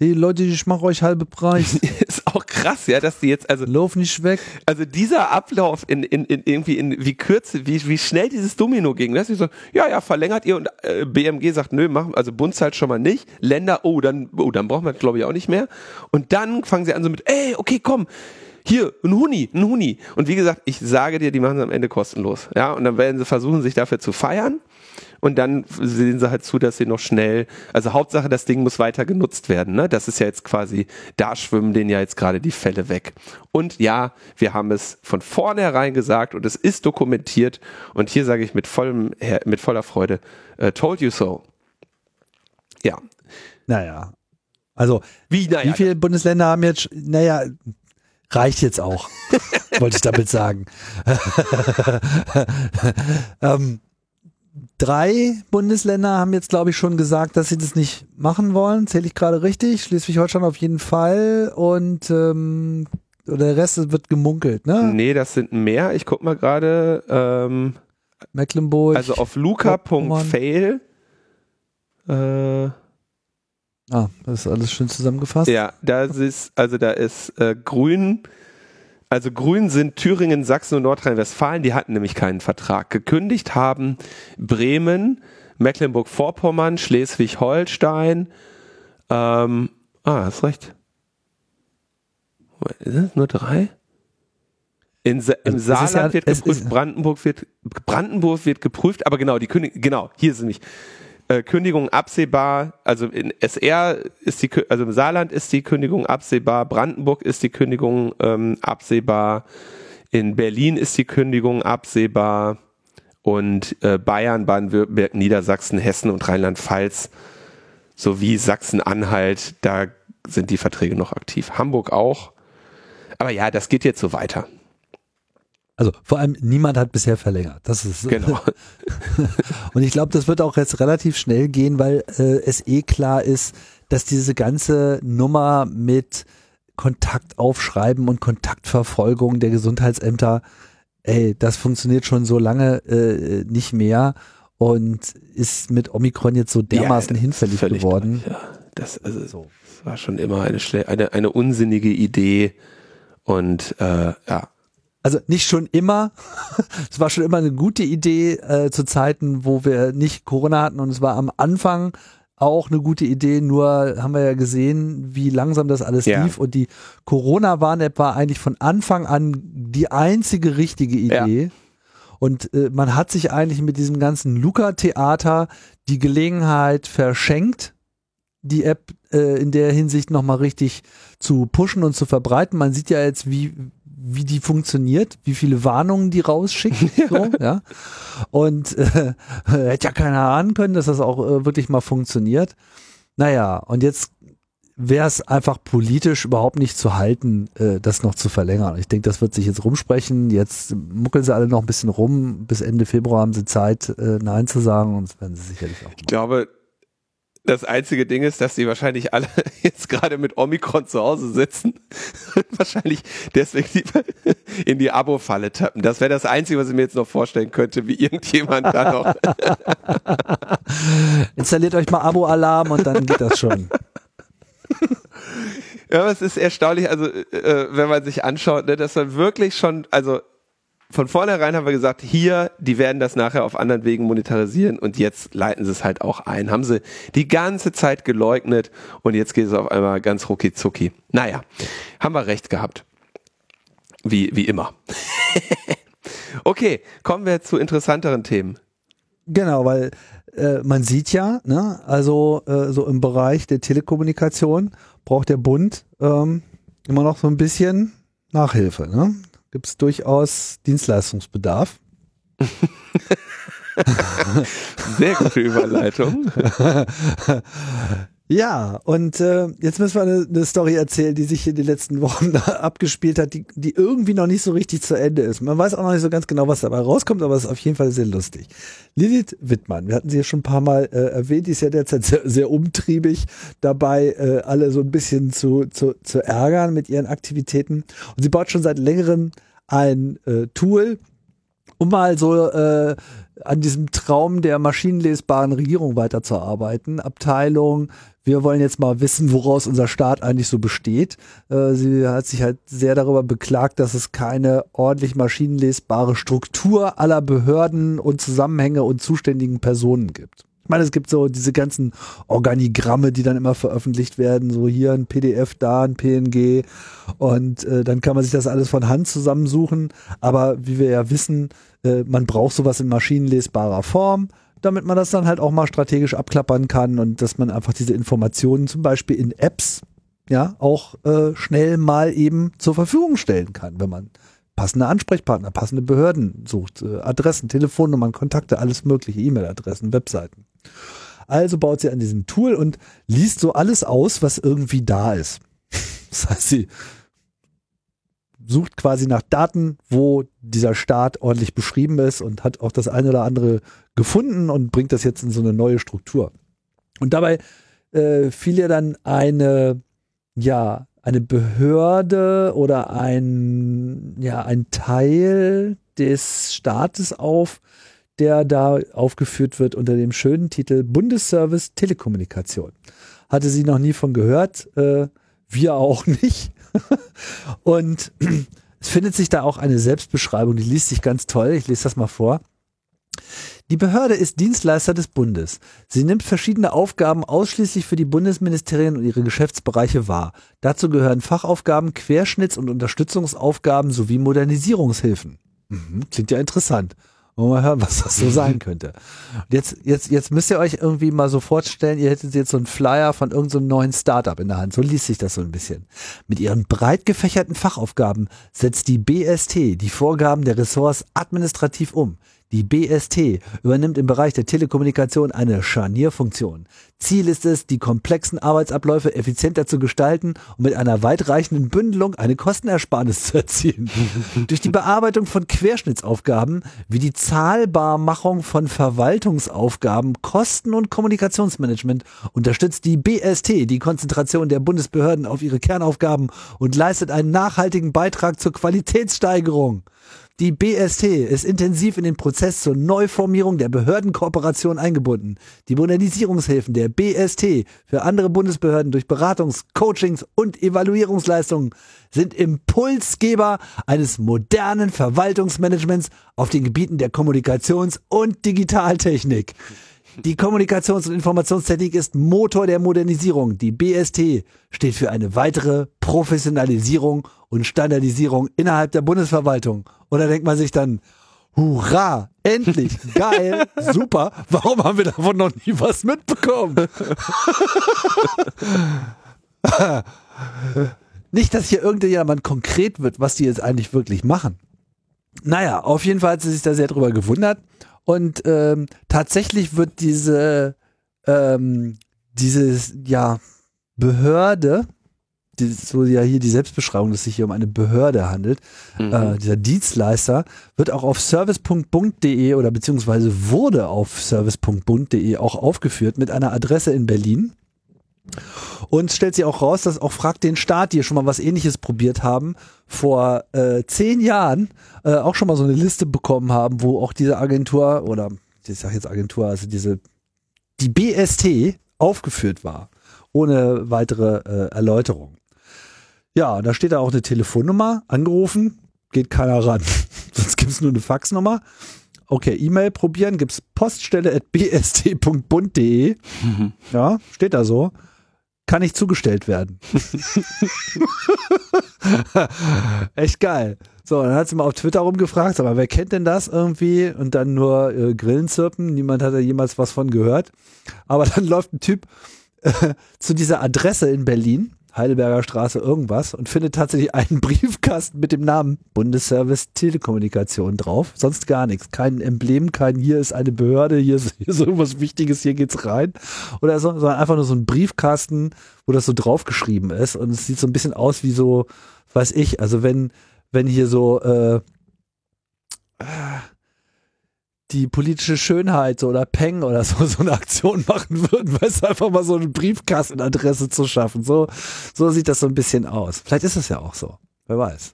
Hey Leute, ich mache euch halbe Preis. auch krass, ja, dass die jetzt also lauf nicht weg. Also dieser Ablauf in, in, in irgendwie in wie kürze, wie, wie schnell dieses Domino ging. Das ist so, ja, ja, verlängert ihr und äh, BMG sagt, nö, machen also Bund zahlt schon mal nicht, Länder, oh, dann oh, dann brauchen wir glaube ich auch nicht mehr. Und dann fangen sie an so mit, ey, okay, komm. Hier, ein Huni, ein Huni. Und wie gesagt, ich sage dir, die machen es am Ende kostenlos. Ja, und dann werden sie versuchen, sich dafür zu feiern und dann sehen sie halt zu, dass sie noch schnell, also Hauptsache, das Ding muss weiter genutzt werden. Ne? Das ist ja jetzt quasi, da schwimmen denen ja jetzt gerade die Fälle weg. Und ja, wir haben es von vornherein gesagt und es ist dokumentiert und hier sage ich mit vollem, mit voller Freude, uh, told you so. Ja. Naja. Also, wie, naja, wie viele Bundesländer haben jetzt, naja, reicht jetzt auch, wollte ich damit sagen. ähm, drei Bundesländer haben jetzt, glaube ich, schon gesagt, dass sie das nicht machen wollen. Zähle ich gerade richtig? Schleswig-Holstein auf jeden Fall und ähm, der Rest wird gemunkelt, ne? Nee, das sind mehr. Ich guck mal gerade. Ähm, Mecklenburg. Also auf luca.fail. Äh, ah, das ist alles schön zusammengefasst. Ja, da ist, also da ist äh, Grün also Grün sind Thüringen, Sachsen und Nordrhein-Westfalen, die hatten nämlich keinen Vertrag. Gekündigt haben Bremen, Mecklenburg-Vorpommern, Schleswig-Holstein, ähm, ah, hast recht. Ist es nur drei? In, Im also Saarland ja, wird geprüft, Brandenburg wird, Brandenburg wird geprüft, aber genau, die König, genau, hier sind nämlich, äh, Kündigung absehbar, also in SR ist die, also im Saarland ist die Kündigung absehbar, Brandenburg ist die Kündigung ähm, absehbar, in Berlin ist die Kündigung absehbar und äh, Bayern, Baden-Württemberg, Niedersachsen, Hessen und Rheinland-Pfalz sowie Sachsen-Anhalt, da sind die Verträge noch aktiv. Hamburg auch. Aber ja, das geht jetzt so weiter. Also vor allem niemand hat bisher verlängert. Das ist genau. und ich glaube, das wird auch jetzt relativ schnell gehen, weil äh, es eh klar ist, dass diese ganze Nummer mit Kontakt aufschreiben und Kontaktverfolgung der Gesundheitsämter, ey, das funktioniert schon so lange äh, nicht mehr und ist mit Omikron jetzt so dermaßen ja, hinfällig geworden. Klar, ja. Das, also, so. war schon immer eine, eine, eine unsinnige Idee und äh, ja, also nicht schon immer, es war schon immer eine gute Idee äh, zu Zeiten, wo wir nicht Corona hatten und es war am Anfang auch eine gute Idee, nur haben wir ja gesehen, wie langsam das alles ja. lief und die Corona-Warn-App war eigentlich von Anfang an die einzige richtige Idee. Ja. Und äh, man hat sich eigentlich mit diesem ganzen Luca-Theater die Gelegenheit verschenkt, die App äh, in der Hinsicht nochmal richtig zu pushen und zu verbreiten. Man sieht ja jetzt, wie, wie die funktioniert, wie viele Warnungen die rausschickt. So, ja. Und äh, hätte ja keiner ahnen können, dass das auch äh, wirklich mal funktioniert. Naja, und jetzt wäre es einfach politisch überhaupt nicht zu halten, äh, das noch zu verlängern. Ich denke, das wird sich jetzt rumsprechen. Jetzt muckeln sie alle noch ein bisschen rum. Bis Ende Februar haben sie Zeit, äh, Nein zu sagen und das werden sie sicherlich auch. Machen. Ich glaube, Das einzige Ding ist, dass die wahrscheinlich alle jetzt gerade mit Omikron zu Hause sitzen und wahrscheinlich deswegen in die Abo-Falle tappen. Das wäre das Einzige, was ich mir jetzt noch vorstellen könnte, wie irgendjemand da noch. Installiert euch mal Abo-Alarm und dann geht das schon. Ja, aber es ist erstaunlich, also äh, wenn man sich anschaut, ne, dass man wirklich schon, also von vornherein haben wir gesagt, hier, die werden das nachher auf anderen Wegen monetarisieren und jetzt leiten sie es halt auch ein. Haben sie die ganze Zeit geleugnet und jetzt geht es auf einmal ganz rucki zucki. Naja, haben wir recht gehabt. Wie, wie immer. okay, kommen wir zu interessanteren Themen. Genau, weil äh, man sieht ja, ne, also äh, so im Bereich der Telekommunikation braucht der Bund ähm, immer noch so ein bisschen Nachhilfe. Ne? Gibt es durchaus Dienstleistungsbedarf. Sehr gute Überleitung. Ja, und äh, jetzt müssen wir eine, eine Story erzählen, die sich in den letzten Wochen abgespielt hat, die, die irgendwie noch nicht so richtig zu Ende ist. Man weiß auch noch nicht so ganz genau, was dabei rauskommt, aber es ist auf jeden Fall sehr lustig. Lilith Wittmann, wir hatten sie ja schon ein paar Mal äh, erwähnt, die ist ja derzeit sehr, sehr umtriebig dabei, äh, alle so ein bisschen zu, zu, zu ärgern mit ihren Aktivitäten. Und sie baut schon seit längerem ein äh, Tool, um mal so äh, an diesem Traum der maschinenlesbaren Regierung weiterzuarbeiten. Abteilung, wir wollen jetzt mal wissen, woraus unser Staat eigentlich so besteht. Äh, sie hat sich halt sehr darüber beklagt, dass es keine ordentlich maschinenlesbare Struktur aller Behörden und Zusammenhänge und zuständigen Personen gibt. Ich meine, es gibt so diese ganzen Organigramme, die dann immer veröffentlicht werden, so hier ein PDF, da ein PNG und äh, dann kann man sich das alles von Hand zusammensuchen. Aber wie wir ja wissen, äh, man braucht sowas in maschinenlesbarer Form, damit man das dann halt auch mal strategisch abklappern kann und dass man einfach diese Informationen zum Beispiel in Apps ja auch äh, schnell mal eben zur Verfügung stellen kann, wenn man passende Ansprechpartner, passende Behörden sucht, äh, Adressen, Telefonnummern, Kontakte, alles mögliche, E-Mail-Adressen, Webseiten. Also baut sie an diesem Tool und liest so alles aus, was irgendwie da ist. Das heißt, sie sucht quasi nach Daten, wo dieser Staat ordentlich beschrieben ist und hat auch das eine oder andere gefunden und bringt das jetzt in so eine neue Struktur. Und dabei äh, fiel ihr dann eine, ja, eine Behörde oder ein, ja, ein Teil des Staates auf, der da aufgeführt wird unter dem schönen Titel Bundesservice Telekommunikation. Hatte sie noch nie von gehört, äh, wir auch nicht. Und es findet sich da auch eine Selbstbeschreibung, die liest sich ganz toll. Ich lese das mal vor. Die Behörde ist Dienstleister des Bundes. Sie nimmt verschiedene Aufgaben ausschließlich für die Bundesministerien und ihre Geschäftsbereiche wahr. Dazu gehören Fachaufgaben, Querschnitts- und Unterstützungsaufgaben sowie Modernisierungshilfen. Mhm, klingt ja interessant. Wollen wir mal hören, was das so sein könnte. Und jetzt, jetzt, jetzt müsst ihr euch irgendwie mal so vorstellen, ihr hättet jetzt so einen Flyer von irgendeinem so neuen Startup in der Hand. So liest sich das so ein bisschen. Mit ihren breit gefächerten Fachaufgaben setzt die BST die Vorgaben der Ressorts administrativ um. Die BST übernimmt im Bereich der Telekommunikation eine Scharnierfunktion. Ziel ist es, die komplexen Arbeitsabläufe effizienter zu gestalten und mit einer weitreichenden Bündelung eine Kostenersparnis zu erzielen. Durch die Bearbeitung von Querschnittsaufgaben wie die Zahlbarmachung von Verwaltungsaufgaben, Kosten- und Kommunikationsmanagement unterstützt die BST die Konzentration der Bundesbehörden auf ihre Kernaufgaben und leistet einen nachhaltigen Beitrag zur Qualitätssteigerung. Die BST ist intensiv in den Prozess zur Neuformierung der Behördenkooperation eingebunden. Die Modernisierungshilfen der BST für andere Bundesbehörden durch Beratungs-, Coachings- und Evaluierungsleistungen sind Impulsgeber eines modernen Verwaltungsmanagements auf den Gebieten der Kommunikations- und Digitaltechnik. Die Kommunikations- und Informationstechnik ist Motor der Modernisierung. Die BST steht für eine weitere Professionalisierung und Standardisierung innerhalb der Bundesverwaltung. Und da denkt man sich dann, hurra, endlich, geil, super, warum haben wir davon noch nie was mitbekommen? Nicht, dass hier irgendjemand konkret wird, was die jetzt eigentlich wirklich machen. Naja, auf jeden Fall hat sie sich da sehr drüber gewundert. Und ähm, tatsächlich wird diese, ähm, diese ja, Behörde die, so ja hier die Selbstbeschreibung, dass sich hier um eine Behörde handelt. Mhm. Äh, dieser Dienstleister wird auch auf service.bund.de oder beziehungsweise wurde auf service.bund.de auch aufgeführt mit einer Adresse in Berlin. Und stellt sich auch raus, dass auch fragt den Staat, die schon mal was ähnliches probiert haben, vor äh, zehn Jahren äh, auch schon mal so eine Liste bekommen haben, wo auch diese Agentur oder ich sage jetzt Agentur, also diese die BST aufgeführt war, ohne weitere äh, Erläuterung. Ja, da steht da auch eine Telefonnummer, angerufen, geht keiner ran. Sonst gibt es nur eine Faxnummer. Okay, E-Mail probieren, gibt's poststelle at bst.bund.de. Mhm. Ja, steht da so. Kann nicht zugestellt werden. Echt geil. So, dann hat sie mal auf Twitter rumgefragt, aber wer kennt denn das irgendwie? Und dann nur äh, Grillenzirpen. Niemand hat da jemals was von gehört. Aber dann läuft ein Typ äh, zu dieser Adresse in Berlin, Heidelberger Straße irgendwas, und findet tatsächlich einen Briefkasten mit dem Namen Bundesservice Telekommunikation drauf. Sonst gar nichts. Kein Emblem, kein hier ist eine Behörde, hier ist, hier ist irgendwas Wichtiges, hier geht's rein. Oder so, sondern einfach nur so ein Briefkasten, wo das so draufgeschrieben ist. Und es sieht so ein bisschen aus wie so, weiß ich, also wenn wenn hier so äh, die politische Schönheit oder Peng oder so so eine Aktion machen würden, weißt du, einfach mal so eine Briefkastenadresse zu schaffen. So, so sieht das so ein bisschen aus. Vielleicht ist es ja auch so. Wer weiß.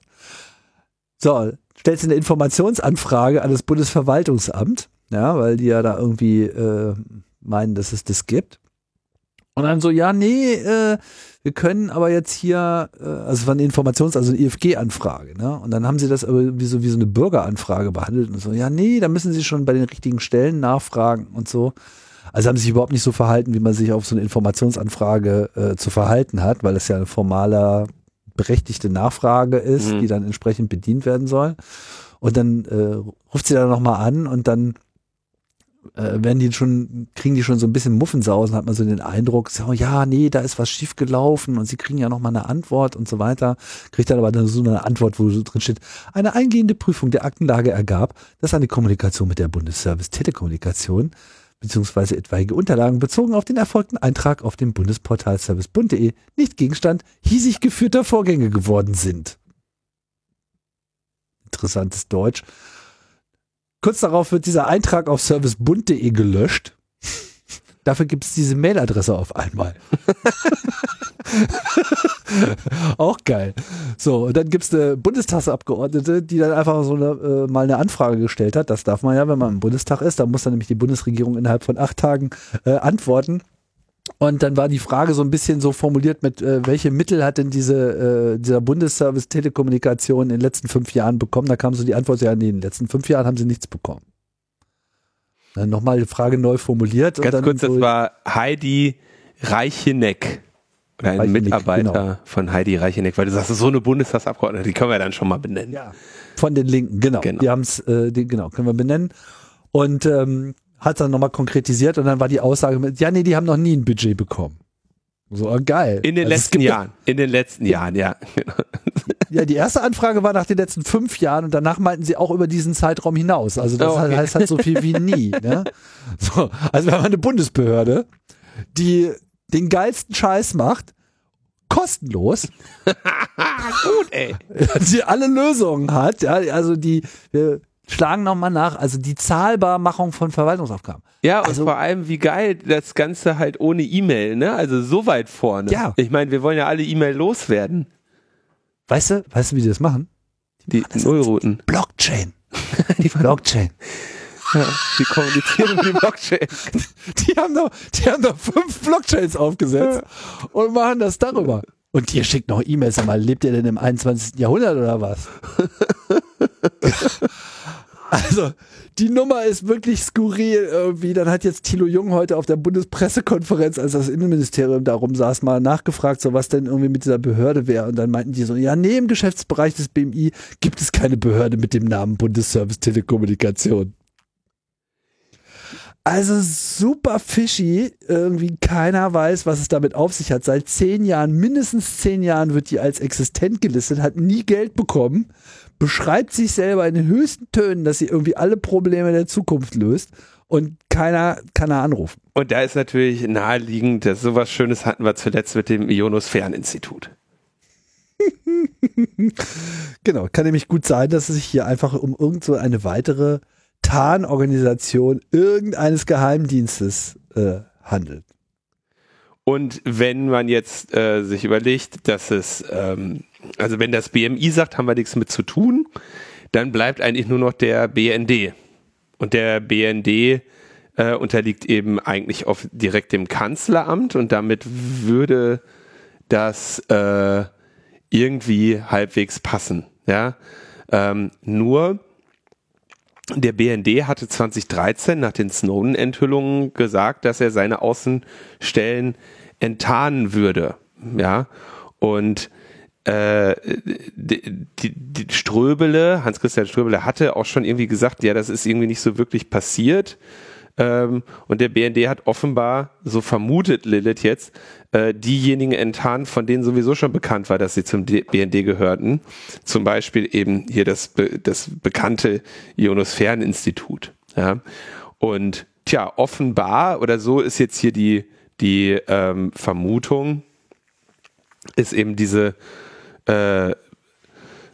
So, stellst du eine Informationsanfrage an das Bundesverwaltungsamt, ja, weil die ja da irgendwie äh, meinen, dass es das gibt. Und dann so, ja, nee, äh, wir können aber jetzt hier, äh, also es war eine Informations-, also eine IFG-Anfrage, ne? Und dann haben sie das aber wie so, wie so eine Bürgeranfrage behandelt und so, ja, nee, da müssen sie schon bei den richtigen Stellen nachfragen und so. Also haben sie sich überhaupt nicht so verhalten, wie man sich auf so eine Informationsanfrage äh, zu verhalten hat, weil das ja eine formale, berechtigte Nachfrage ist, mhm. die dann entsprechend bedient werden soll. Und dann äh, ruft sie da nochmal an und dann äh, werden die schon, kriegen die schon so ein bisschen Muffensausen, hat man so den Eindruck, so, ja, nee, da ist was schief gelaufen und sie kriegen ja nochmal eine Antwort und so weiter. Kriegt dann aber dann so eine Antwort, wo drin steht, eine eingehende Prüfung der Aktenlage ergab, dass eine Kommunikation mit der Bundesservice Telekommunikation beziehungsweise etwaige Unterlagen bezogen auf den erfolgten Eintrag auf dem Bundesportal service.de nicht Gegenstand hiesig geführter Vorgänge geworden sind. Interessantes Deutsch. Kurz darauf wird dieser Eintrag auf servicebund.de gelöscht. Dafür gibt es diese Mailadresse auf einmal. Auch geil. So, und dann gibt es eine Bundestagsabgeordnete, die dann einfach so eine, äh, mal eine Anfrage gestellt hat. Das darf man ja, wenn man im Bundestag ist. Da muss dann nämlich die Bundesregierung innerhalb von acht Tagen äh, antworten. Und dann war die Frage so ein bisschen so formuliert mit, äh, welche Mittel hat denn diese, äh, dieser Bundesservice Telekommunikation in den letzten fünf Jahren bekommen? Da kam so die Antwort, ja, nee, in den letzten fünf Jahren haben sie nichts bekommen. Dann nochmal die Frage neu formuliert. Ganz kurz, so das war Heidi Reicheneck. Oder ein Reicheneck, Mitarbeiter genau. von Heidi Reicheneck, weil du sagst, so eine Bundestagsabgeordnete, die können wir dann schon mal benennen. Ja, von den Linken, genau. genau. Die haben es, äh, genau, können wir benennen. Und ähm, hat dann nochmal konkretisiert und dann war die Aussage mit, ja, nee, die haben noch nie ein Budget bekommen. So, oh, geil. In den also letzten Jahren. In den letzten Jahren, ja. Ja, die erste Anfrage war nach den letzten fünf Jahren und danach meinten sie auch über diesen Zeitraum hinaus. Also das okay. heißt halt so viel wie nie. Ne? So, also wir haben eine Bundesbehörde, die den geilsten Scheiß macht, kostenlos. Gut, ey. Die alle Lösungen hat. Ja, also die, wir, schlagen nochmal nach, also die Zahlbarmachung von Verwaltungsaufgaben. Ja, und also, vor allem, wie geil das Ganze halt ohne E-Mail, ne? Also so weit vorne. Ja. Ich meine, wir wollen ja alle E-Mail loswerden. Weißt du, weißt du, wie die das machen? Die, die Nullrouten. Blockchain. die Blockchain. Ja, die kommunizieren mit die Blockchain. Die haben doch, die haben doch fünf Blockchains aufgesetzt und machen das darüber. Und ihr schickt noch E-Mails, aber lebt ihr denn im 21. Jahrhundert oder was? Also, die Nummer ist wirklich skurril irgendwie. Dann hat jetzt Thilo Jung heute auf der Bundespressekonferenz, als das Innenministerium darum saß, mal nachgefragt, so was denn irgendwie mit dieser Behörde wäre. Und dann meinten die so, ja, nee, im Geschäftsbereich des BMI gibt es keine Behörde mit dem Namen Bundesservice Telekommunikation. Also super fishy. Irgendwie keiner weiß, was es damit auf sich hat. Seit zehn Jahren, mindestens zehn Jahren wird die als existent gelistet, hat nie Geld bekommen beschreibt sich selber in den höchsten Tönen, dass sie irgendwie alle Probleme der Zukunft löst und keiner kann er anrufen. Und da ist natürlich naheliegend, dass sowas Schönes hatten wir zuletzt mit dem Ionosphäreninstitut. genau, kann nämlich gut sein, dass es sich hier einfach um irgend so eine weitere Tarnorganisation irgendeines Geheimdienstes äh, handelt. Und wenn man jetzt äh, sich überlegt, dass es, ähm, also wenn das BMI sagt, haben wir nichts mit zu tun, dann bleibt eigentlich nur noch der BND. Und der BND äh, unterliegt eben eigentlich auf direkt dem Kanzleramt und damit würde das äh, irgendwie halbwegs passen. Ja, ähm, nur der BND hatte 2013 nach den Snowden-Enthüllungen gesagt, dass er seine Außenstellen enttarnen würde. Ja, und äh, die, die, Ströbele, Hans-Christian Ströbele hatte auch schon irgendwie gesagt, ja, das ist irgendwie nicht so wirklich passiert. Ähm, und der BND hat offenbar, so vermutet Lilith jetzt, äh, diejenigen enttarnt, von denen sowieso schon bekannt war, dass sie zum D BND gehörten. Zum Beispiel eben hier das, das bekannte Ionosphäreninstitut. Ja. Und tja, offenbar, oder so ist jetzt hier die, die ähm, Vermutung, ist eben diese äh,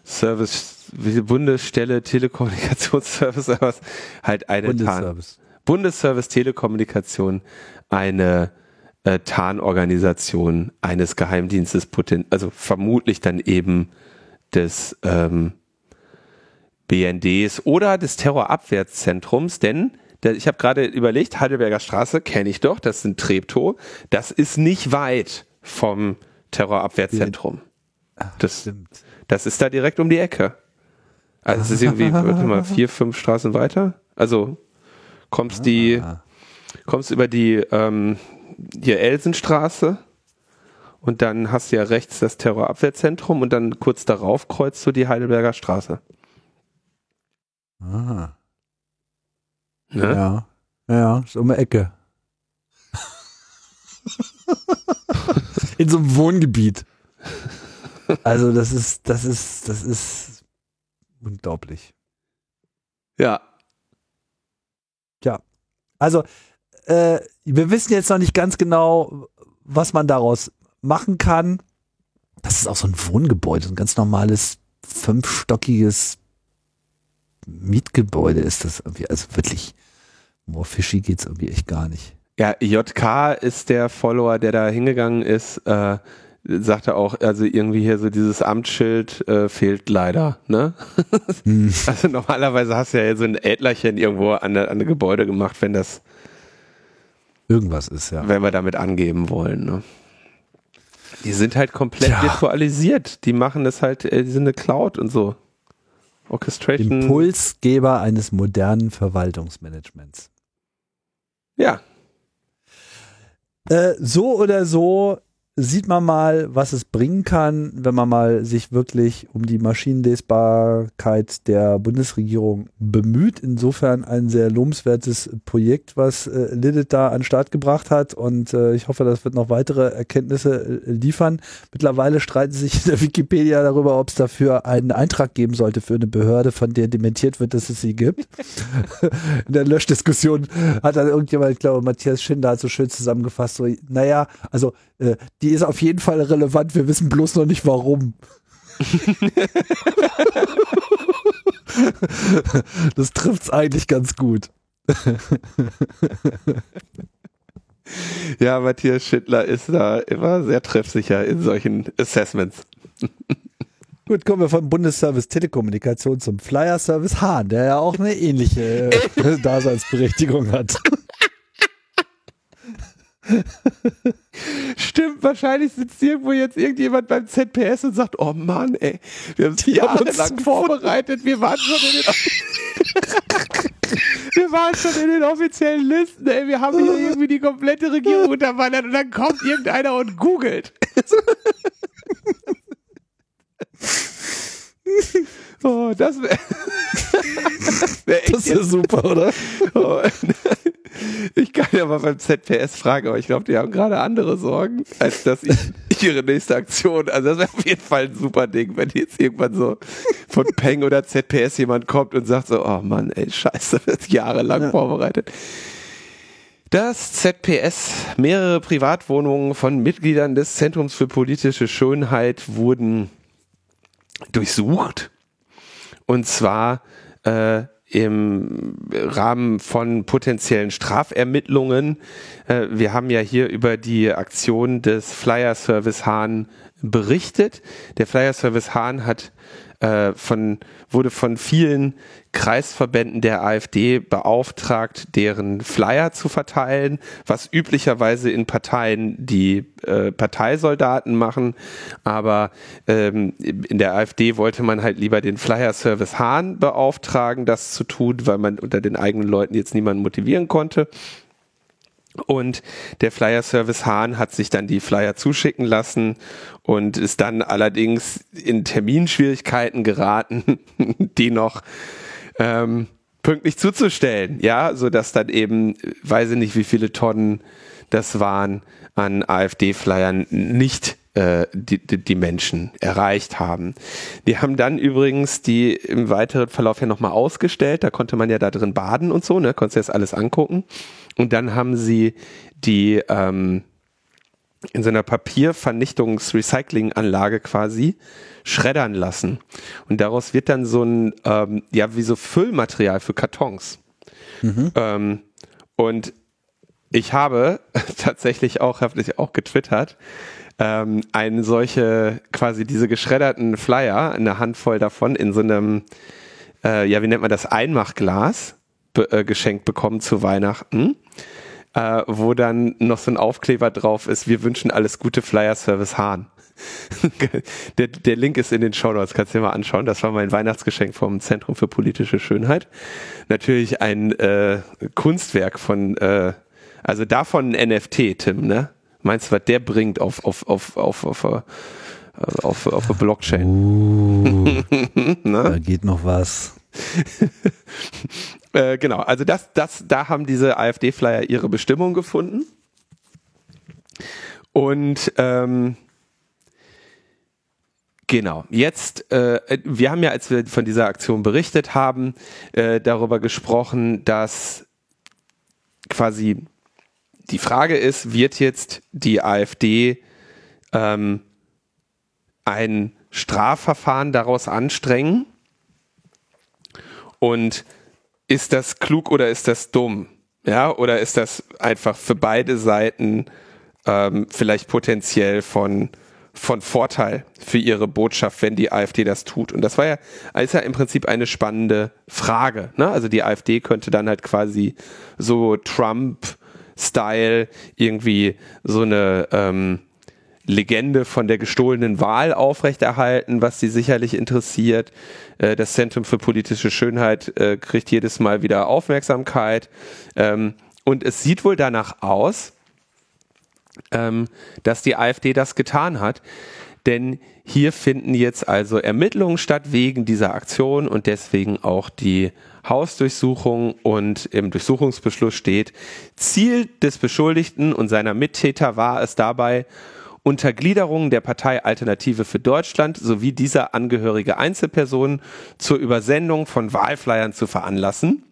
Service, Bundesstelle Telekommunikationsservice, was halt eine Bundesservice. Bundesservice Telekommunikation eine äh, Tarnorganisation eines Geheimdienstes, also vermutlich dann eben des ähm, BNDs oder des Terrorabwehrzentrums, denn der, ich habe gerade überlegt, Heidelberger Straße kenne ich doch, das ist ein Treptow, das ist nicht weit vom Terrorabwehrzentrum. Das, das ist da direkt um die Ecke. Also es ist irgendwie, warte mal, vier, fünf Straßen weiter. Also kommst die, ah. kommst über die ähm, hier Elsenstraße und dann hast du ja rechts das Terrorabwehrzentrum und dann kurz darauf kreuzt du die Heidelberger Straße. Ah. Ne? Ja, ja, ist um die Ecke. In so einem Wohngebiet. Also das ist, das ist, das ist unglaublich. Ja, ja. Also, äh, wir wissen jetzt noch nicht ganz genau, was man daraus machen kann. Das ist auch so ein Wohngebäude, ein ganz normales fünfstockiges Mietgebäude ist das irgendwie. Also wirklich, more fishy geht's irgendwie echt gar nicht. Ja, JK ist der Follower, der da hingegangen ist. Äh, sagte auch, also irgendwie hier so dieses Amtsschild äh, fehlt leider, ne? Hm. Also normalerweise hast du ja so ein Ädlerchen irgendwo an an der Gebäude gemacht, wenn das irgendwas ist, ja. Wenn wir damit angeben wollen, ne? Die sind halt komplett ja. virtualisiert. Die machen das halt, äh, die sind eine Cloud und so. Orchestration. Impulsgeber eines modernen Verwaltungsmanagements. Ja. Äh, so oder so sieht man mal, was es bringen kann, wenn man mal sich wirklich um die Maschinenlesbarkeit der Bundesregierung bemüht. Insofern ein sehr lobenswertes Projekt, was äh, Lilith da an den Start gebracht hat und äh, ich hoffe, das wird noch weitere Erkenntnisse äh, liefern. Mittlerweile streiten sich in der Wikipedia darüber, ob es dafür einen Eintrag geben sollte für eine Behörde, von der dementiert wird, dass es sie gibt. in der Löschdiskussion hat dann irgendjemand, ich glaube, Matthias Schinder hat so schön zusammengefasst, so, naja, also äh, die ist auf jeden Fall relevant, wir wissen bloß noch nicht warum. das trifft es eigentlich ganz gut. ja, Matthias Schittler ist da immer sehr treffsicher in solchen Assessments. Gut, kommen wir vom Bundesservice Telekommunikation zum Flyer Service Hahn, der ja auch eine ähnliche äh, Daseinsberechtigung hat. Stimmt, wahrscheinlich sitzt irgendwo jetzt irgendjemand beim ZPS und sagt, oh Mann, ey, wir haben es jahrelang vorbereitet, wir waren schon in den wir waren schon in den offiziellen Listen, ey, wir haben hier irgendwie die komplette Regierung unterwandert und dann kommt irgendeiner und googelt. Oh, das wäre wär Das wäre super, oder? Oh, ich kann ja mal beim ZPS fragen, aber ich glaube, die haben gerade andere Sorgen, als dass ich ihre nächste Aktion. Also das wäre auf jeden Fall ein super Ding, wenn jetzt irgendwann so von Peng oder ZPS jemand kommt und sagt so, oh Mann, ey, scheiße, das ist jahrelang ja. vorbereitet. Das ZPS, mehrere Privatwohnungen von Mitgliedern des Zentrums für politische Schönheit wurden durchsucht. Und zwar äh, im Rahmen von potenziellen Strafermittlungen. Äh, wir haben ja hier über die Aktion des Flyer Service Hahn berichtet. Der Flyer Service Hahn hat äh, von, wurde von vielen Kreisverbänden der AfD beauftragt, deren Flyer zu verteilen, was üblicherweise in Parteien die äh, Parteisoldaten machen. Aber ähm, in der AfD wollte man halt lieber den Flyer-Service Hahn beauftragen, das zu tun, weil man unter den eigenen Leuten jetzt niemanden motivieren konnte. Und der Flyer Service Hahn hat sich dann die Flyer zuschicken lassen und ist dann allerdings in Terminschwierigkeiten geraten, die noch ähm, pünktlich zuzustellen. Ja, so dass dann eben, weiß ich nicht, wie viele Tonnen das waren, an AfD-Flyern nicht äh, die, die, die Menschen erreicht haben. Die haben dann übrigens die im weiteren Verlauf ja nochmal ausgestellt. Da konnte man ja da drin baden und so, ne? Konntest du das alles angucken. Und dann haben sie die ähm, in so einer Papiervernichtungs-Recycling-Anlage quasi schreddern lassen. Und daraus wird dann so ein, ähm, ja, wie so Füllmaterial für Kartons. Mhm. Ähm, und ich habe tatsächlich auch, habe ich auch getwittert, ähm, eine solche, quasi diese geschredderten Flyer, eine Handvoll davon in so einem, äh, ja, wie nennt man das, Einmachglas be äh, geschenkt bekommen zu Weihnachten äh, wo dann noch so ein Aufkleber drauf ist, wir wünschen alles Gute Flyer Service Hahn. der, der Link ist in den Show Notes, kannst du dir mal anschauen. Das war mein Weihnachtsgeschenk vom Zentrum für politische Schönheit. Natürlich ein äh, Kunstwerk von, äh, also davon ein NFT, Tim, ne? Meinst du, was der bringt auf, auf, auf, auf, auf, auf, auf, auf der Blockchain? Uh, da geht noch was. Äh, genau, also das, das, da haben diese AfD-Flyer ihre Bestimmung gefunden. Und ähm, Genau. Jetzt, äh, wir haben ja, als wir von dieser Aktion berichtet haben, äh, darüber gesprochen, dass quasi die Frage ist, wird jetzt die AfD ähm, ein Strafverfahren daraus anstrengen? Und ist das klug oder ist das dumm? Ja, oder ist das einfach für beide Seiten ähm, vielleicht potenziell von, von Vorteil für ihre Botschaft, wenn die AfD das tut? Und das war ja, ist ja im Prinzip eine spannende Frage. Ne? Also die AfD könnte dann halt quasi so Trump-Style irgendwie so eine ähm, Legende von der gestohlenen Wahl aufrechterhalten, was sie sicherlich interessiert. Äh, das Zentrum für politische Schönheit äh, kriegt jedes Mal wieder Aufmerksamkeit. Ähm, und es sieht wohl danach aus, ähm, dass die AfD das getan hat. Denn hier finden jetzt also Ermittlungen statt wegen dieser Aktion und deswegen auch die Hausdurchsuchung und im Durchsuchungsbeschluss steht, Ziel des Beschuldigten und seiner Mittäter war es dabei, Untergliederungen der Partei Alternative für Deutschland sowie dieser angehörige Einzelpersonen zur Übersendung von Wahlflyern zu veranlassen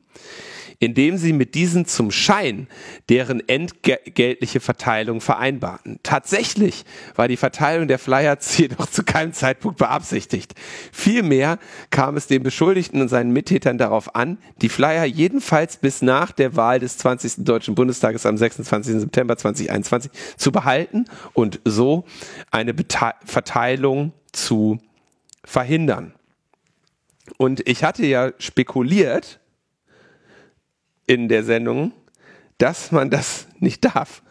indem sie mit diesen zum Schein deren entgeltliche Verteilung vereinbarten. Tatsächlich war die Verteilung der Flyer jedoch zu keinem Zeitpunkt beabsichtigt. Vielmehr kam es den Beschuldigten und seinen Mittätern darauf an, die Flyer jedenfalls bis nach der Wahl des 20. Deutschen Bundestages am 26. September 2021 zu behalten und so eine Bete Verteilung zu verhindern. Und ich hatte ja spekuliert, in der Sendung, dass man das nicht darf,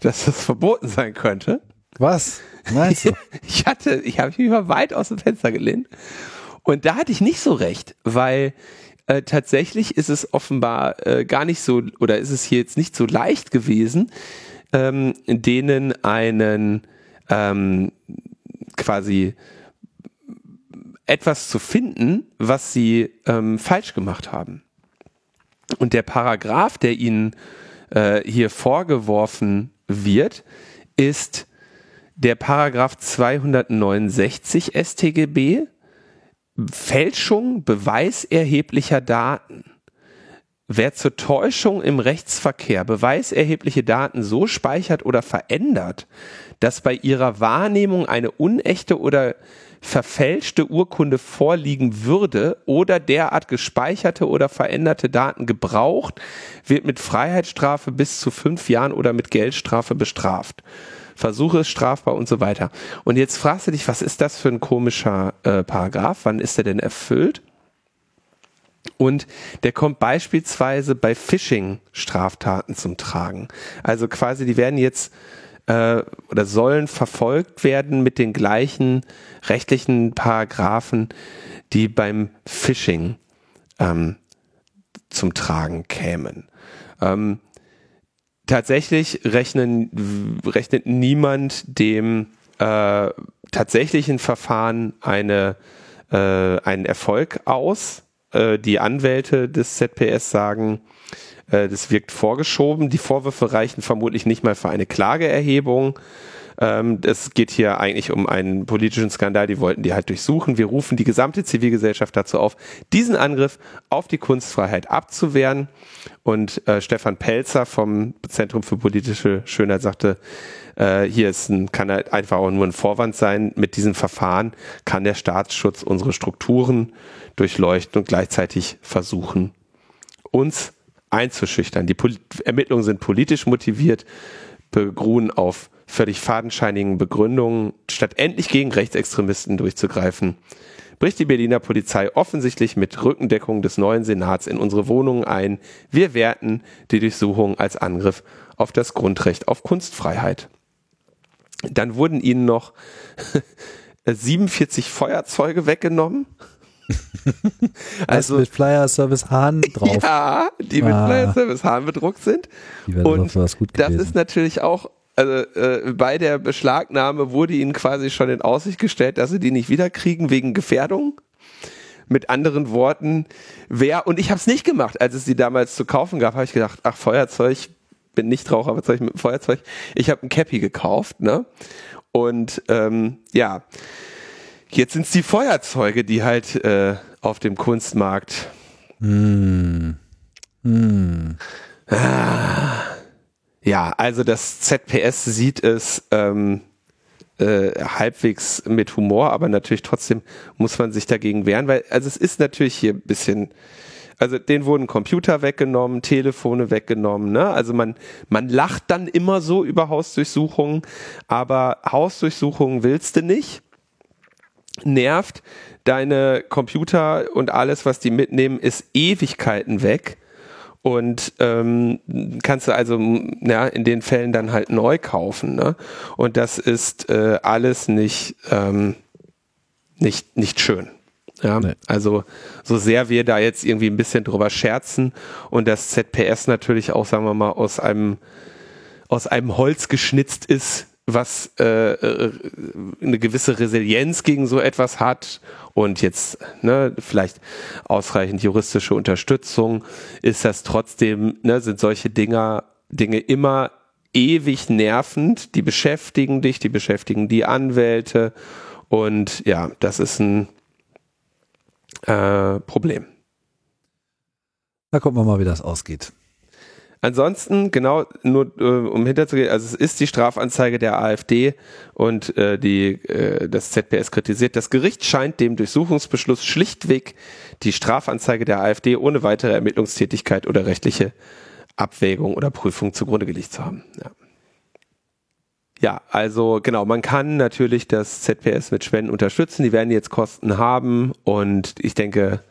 dass das verboten sein könnte. Was? Meinst du? ich hatte, ich habe mich mal weit aus dem Fenster gelehnt und da hatte ich nicht so recht, weil äh, tatsächlich ist es offenbar äh, gar nicht so oder ist es hier jetzt nicht so leicht gewesen, ähm, denen einen ähm, quasi etwas zu finden, was sie ähm, falsch gemacht haben. Und der Paragraph, der ihnen äh, hier vorgeworfen wird, ist der Paragraph 269 StGB, Fälschung beweiserheblicher Daten. Wer zur Täuschung im Rechtsverkehr beweiserhebliche Daten so speichert oder verändert, dass bei ihrer Wahrnehmung eine unechte oder verfälschte Urkunde vorliegen würde oder derart gespeicherte oder veränderte Daten gebraucht, wird mit Freiheitsstrafe bis zu fünf Jahren oder mit Geldstrafe bestraft. Versuche ist strafbar und so weiter. Und jetzt fragst du dich, was ist das für ein komischer äh, Paragraph? Wann ist der denn erfüllt? Und der kommt beispielsweise bei Phishing-Straftaten zum Tragen. Also quasi, die werden jetzt äh, oder sollen verfolgt werden mit den gleichen rechtlichen Paragraphen, die beim Phishing ähm, zum Tragen kämen. Ähm, tatsächlich rechnen, rechnet niemand dem äh, tatsächlichen Verfahren eine, äh, einen Erfolg aus. Äh, die Anwälte des ZPS sagen, das wirkt vorgeschoben. Die Vorwürfe reichen vermutlich nicht mal für eine Klageerhebung. Ähm, es geht hier eigentlich um einen politischen Skandal, die wollten die halt durchsuchen. Wir rufen die gesamte Zivilgesellschaft dazu auf, diesen Angriff auf die Kunstfreiheit abzuwehren. Und äh, Stefan Pelzer vom Zentrum für politische Schönheit sagte, äh, hier ist ein, kann halt einfach auch nur ein Vorwand sein. Mit diesem Verfahren kann der Staatsschutz unsere Strukturen durchleuchten und gleichzeitig versuchen, uns einzuschüchtern. Die Pol Ermittlungen sind politisch motiviert, beruhen auf völlig fadenscheinigen Begründungen. Statt endlich gegen Rechtsextremisten durchzugreifen, bricht die Berliner Polizei offensichtlich mit Rückendeckung des neuen Senats in unsere Wohnungen ein. Wir werten die Durchsuchung als Angriff auf das Grundrecht auf Kunstfreiheit. Dann wurden ihnen noch 47 Feuerzeuge weggenommen. also mit Flyer Service Hahn drauf. Ja, die mit ah. Flyer Service Hahn bedruckt sind. Und das ist natürlich auch also äh, bei der Beschlagnahme wurde ihnen quasi schon in Aussicht gestellt, dass sie die nicht wiederkriegen wegen Gefährdung. Mit anderen Worten, wer, und ich habe es nicht gemacht, als es die damals zu kaufen gab, habe ich gedacht, ach, Feuerzeug, bin nicht Raucher, was soll ich mit Feuerzeug? Ich habe ein Cappy gekauft, ne? Und ähm, ja, jetzt sind es die Feuerzeuge, die halt äh, auf dem Kunstmarkt. Mm. Mm. Ah, ja, also das ZPS sieht es ähm, äh, halbwegs mit Humor, aber natürlich trotzdem muss man sich dagegen wehren, weil also es ist natürlich hier ein bisschen also denen wurden Computer weggenommen, Telefone weggenommen. Ne? Also man, man lacht dann immer so über Hausdurchsuchungen, aber Hausdurchsuchungen willst du nicht. Nervt, deine Computer und alles, was die mitnehmen, ist Ewigkeiten weg. Und ähm, kannst du also ja, in den Fällen dann halt neu kaufen. Ne? Und das ist äh, alles nicht, ähm, nicht, nicht schön. Ja, nee. also so sehr wir da jetzt irgendwie ein bisschen drüber scherzen und das ZPS natürlich auch, sagen wir mal, aus einem aus einem Holz geschnitzt ist, was äh, äh, eine gewisse Resilienz gegen so etwas hat und jetzt ne, vielleicht ausreichend juristische Unterstützung, ist das trotzdem, ne, sind solche Dinger, Dinge immer ewig nervend, die beschäftigen dich, die beschäftigen die Anwälte und ja, das ist ein äh, Problem. Da gucken wir mal, wie das ausgeht. Ansonsten, genau, nur äh, um hinterzugehen, also es ist die Strafanzeige der AfD und äh, die, äh, das ZPS kritisiert. Das Gericht scheint dem Durchsuchungsbeschluss schlichtweg die Strafanzeige der AfD ohne weitere Ermittlungstätigkeit oder rechtliche Abwägung oder Prüfung zugrunde gelegt zu haben. Ja. Ja, also genau, man kann natürlich das ZPS mit Spenden unterstützen. Die werden jetzt Kosten haben und ich denke,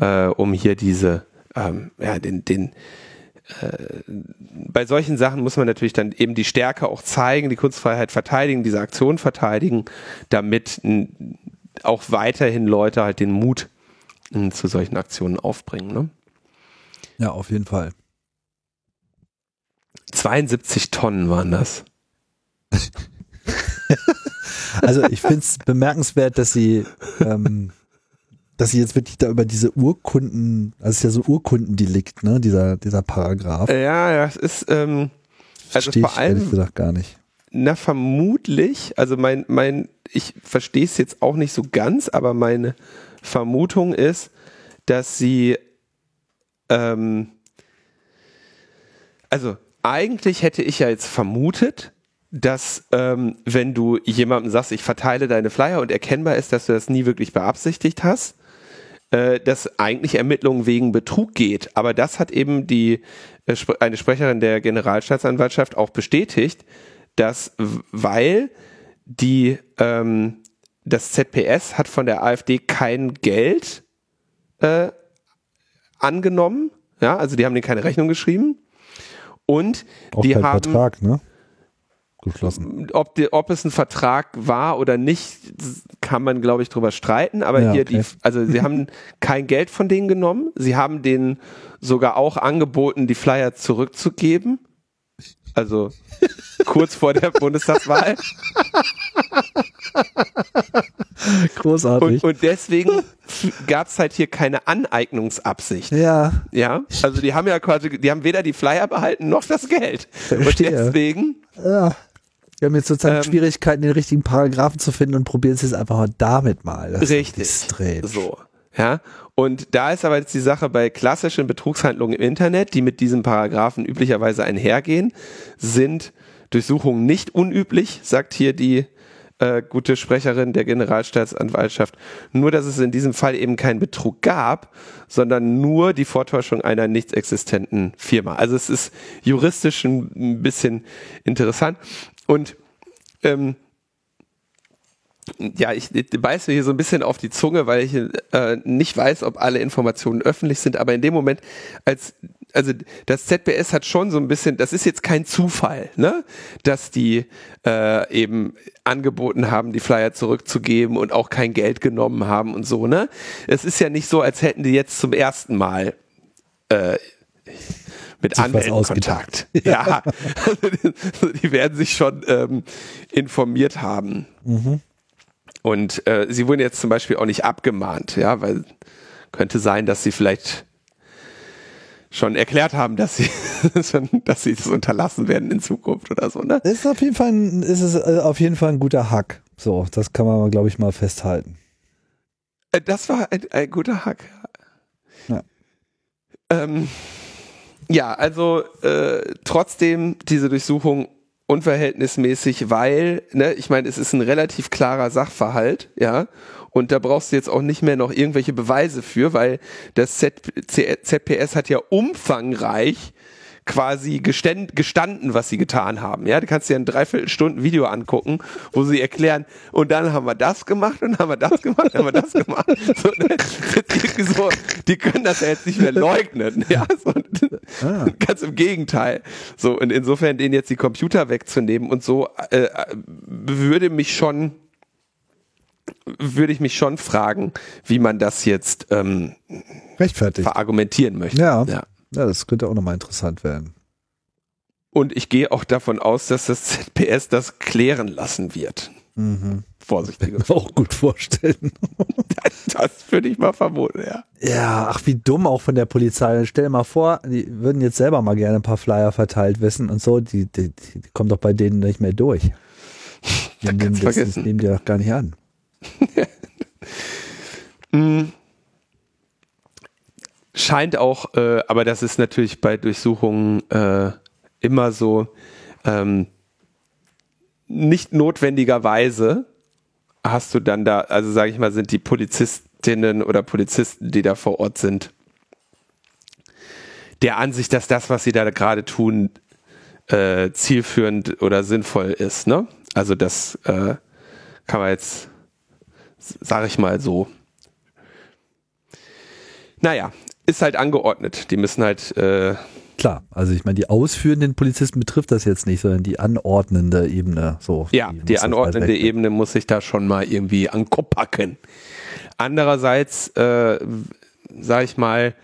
äh, um hier diese, ähm, ja, den, den bei solchen Sachen muss man natürlich dann eben die Stärke auch zeigen, die Kunstfreiheit verteidigen, diese Aktion verteidigen, damit auch weiterhin Leute halt den Mut zu solchen Aktionen aufbringen. Ne? Ja, auf jeden Fall. 72 Tonnen waren das. also ich finde es bemerkenswert, dass sie, ähm, dass sie jetzt wirklich da über diese Urkunden, also es ist ja so Urkundendelikt, ne, dieser, dieser Paragraph. Ja, ja, es ist, ähm, also Verstehe vor allem, ich gesagt gar nicht. Na, vermutlich, also mein, mein, ich verstehe es jetzt auch nicht so ganz, aber meine Vermutung ist, dass sie, ähm, also eigentlich hätte ich ja jetzt vermutet, dass ähm, wenn du jemandem sagst, ich verteile deine Flyer und erkennbar ist, dass du das nie wirklich beabsichtigt hast, äh, dass eigentlich Ermittlungen wegen Betrug geht. Aber das hat eben die äh, eine Sprecherin der Generalstaatsanwaltschaft auch bestätigt, dass weil die ähm, das ZPS hat von der AfD kein Geld äh, angenommen, ja, also die haben denen keine Rechnung geschrieben und Auch die haben Vertrag, ne? Geschlossen. ob, die, ob es ein Vertrag war oder nicht, kann man, glaube ich, drüber streiten. Aber Ja, hier, okay. die, also sie haben kein Geld von denen genommen. Sie haben denen sogar auch angeboten, die Flyer zurückzugeben. Also kurz vor der Bundestagswahl. Großartig. Und, und deswegen gab es halt hier keine Aneignungsabsicht. ja, Ja, also die haben ja quasi, die haben weder die Flyer behalten noch das Geld. Und Verstehe. deswegen ja. Wir haben jetzt sozusagen Ähm, Schwierigkeiten, den richtigen Paragraphen zu finden und probieren es jetzt einfach mal damit mal. Das Richtig. So. Ja, und da ist aber jetzt die Sache bei klassischen Betrugshandlungen im Internet, die mit diesem Paragraphen üblicherweise einhergehen, sind Durchsuchungen nicht unüblich, sagt hier die äh, gute Sprecherin der Generalstaatsanwaltschaft. Nur, dass es in diesem Fall eben keinen Betrug gab, sondern nur die Vortäuschung einer nicht existenten Firma. Also es ist juristisch ein bisschen interessant. Und ähm, ja, ich, ich beiß mir hier so ein bisschen auf die Zunge, weil ich äh, nicht weiß, ob alle Informationen öffentlich sind, aber in dem Moment, als also das ZBS hat schon so ein bisschen, das ist jetzt kein Zufall, ne, dass die äh, eben angeboten haben, die Flyer zurückzugeben und auch kein Geld genommen haben und so, ne? Es ist ja nicht so, als hätten die jetzt zum ersten Mal äh, mit ausgedacht. Kontakt. Ja, also die werden sich schon ähm, informiert haben. Und äh, sie wurden jetzt zum Beispiel auch nicht abgemahnt, ja, weil könnte sein, dass sie vielleicht schon erklärt haben, dass sie, dass sie das unterlassen werden in Zukunft oder so, ne? Ist auf jeden Fall ein, ist es äh, auf jeden Fall ein guter Hack. So, das kann man, glaube ich, mal festhalten. Äh, Das war ein, ein guter Hack. Ja. Ähm, ja, also äh, trotzdem diese Durchsuchung unverhältnismäßig, weil, ne, ich meine, es ist ein relativ klarer Sachverhalt, ja, und da brauchst du jetzt auch nicht mehr noch irgendwelche Beweise für, weil das Z C ZPS hat ja umfangreich quasi geständ, gestanden, was sie getan haben. Ja, du kannst dir ein Dreiviertelstunden Video angucken, wo sie erklären, und dann haben wir das gemacht und dann haben wir das gemacht, dann haben wir das gemacht. So, ne? So, die können das ja jetzt nicht mehr leugnen. Ja, so, Ah. ganz im Gegenteil. So, und insofern denen jetzt die Computer wegzunehmen und so, äh, würde mich schon, würde ich mich schon fragen, wie man das jetzt ähm, Rechtfertigt. verargumentieren möchte. Ja. ja. Ja, das könnte auch nochmal interessant werden. Und ich gehe auch davon aus, dass das ZPS das klären lassen wird. Mhm. Vorsichtig. Kann man auch gut vorstellen. Das würde ich mal vermuten, ja. Ja, ach, wie dumm auch von der Polizei. Stell dir mal vor, die würden jetzt selber mal gerne ein paar Flyer verteilt wissen und so. Die, die, die kommen doch bei denen nicht mehr durch. Die nehmen, das, vergessen. nehmen die doch gar nicht an. Scheint auch, äh, aber das ist natürlich bei Durchsuchungen äh, immer so, ähm, nicht notwendigerweise hast du dann da, also sage ich mal, sind die Polizistinnen oder Polizisten, die da vor Ort sind, der Ansicht, dass das, was sie da gerade tun, äh, zielführend oder sinnvoll ist. Ne? Also das äh, kann man jetzt, sage ich mal so. Naja, ist halt angeordnet. Die müssen halt, äh, Klar, also ich meine, die ausführenden Polizisten betrifft das jetzt nicht, sondern die anordnende Ebene. So, ja, die, muss das anordnende weg. Ebene muss sich da schon mal irgendwie an Kopf packen. Andererseits, äh, sage ich mal,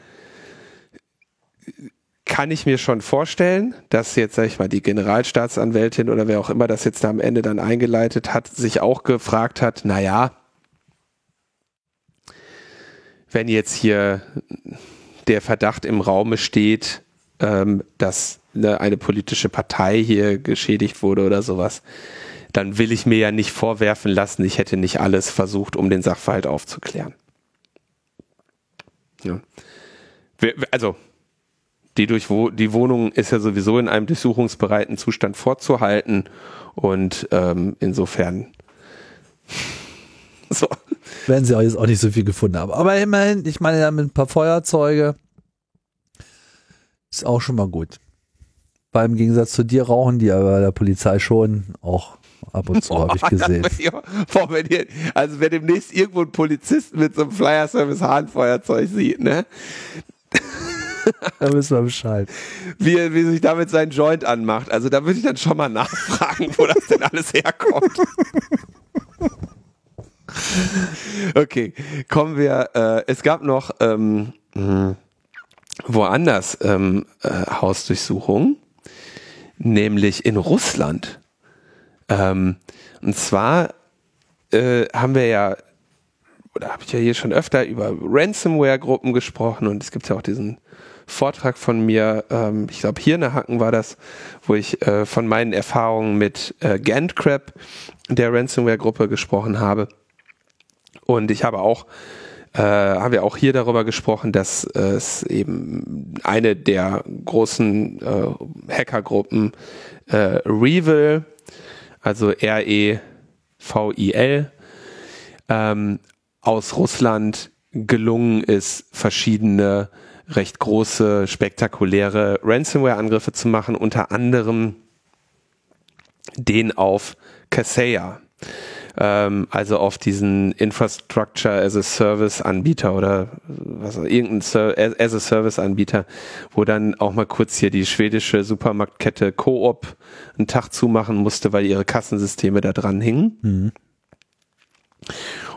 kann ich mir schon vorstellen, dass jetzt, sag ich mal, die Generalstaatsanwältin oder wer auch immer das jetzt da am Ende dann eingeleitet hat, sich auch gefragt hat, na ja, wenn jetzt hier der Verdacht im Raume steht, ähm, dass ne, eine politische Partei hier geschädigt wurde oder sowas, dann will ich mir ja nicht vorwerfen lassen, ich hätte nicht alles versucht, um den Sachverhalt aufzuklären. Ja. Also, die, durch, die Wohnung ist ja sowieso in einem durchsuchungsbereiten Zustand vorzuhalten und ähm, insofern so. Werden sie auch jetzt auch nicht so viel gefunden haben. Aber immerhin, ich meine mit ein paar Feuerzeuge ist auch schon mal gut. Weil im Gegensatz zu dir rauchen die aber bei der Polizei schon auch ab und zu, habe ich gesehen. Also wenn demnächst irgendwo ein Polizist mit so einem Flyer-Service-Hahnfeuerzeug sieht, ne? da wissen wir Bescheid. Wie, wie sich damit sein Joint anmacht. Also da würde ich dann schon mal nachfragen, wo das denn alles herkommt. okay, kommen wir. Äh, es gab noch ähm, hm, woanders ähm, äh, Hausdurchsuchungen, nämlich in Russland. Ähm, und zwar äh, haben wir ja, oder habe ich ja hier schon öfter über Ransomware-Gruppen gesprochen und es gibt ja auch diesen Vortrag von mir, ähm, ich glaube hier in der Hacken war das, wo ich äh, von meinen Erfahrungen mit äh, Gantcrab, der Ransomware-Gruppe, gesprochen habe. Und ich habe auch äh, haben wir auch hier darüber gesprochen, dass äh, es eben eine der großen äh, Hackergruppen äh, Revil also R-E-V-I-L, ähm, aus Russland gelungen ist, verschiedene recht große, spektakuläre Ransomware-Angriffe zu machen, unter anderem den auf Kaseya, ähm, also auf diesen Infrastructure as a Service Anbieter oder was irgendein as a Service Anbieter, wo dann auch mal kurz hier die schwedische Supermarktkette Coop einen Tag zumachen musste, weil ihre Kassensysteme da dran hingen. Mhm.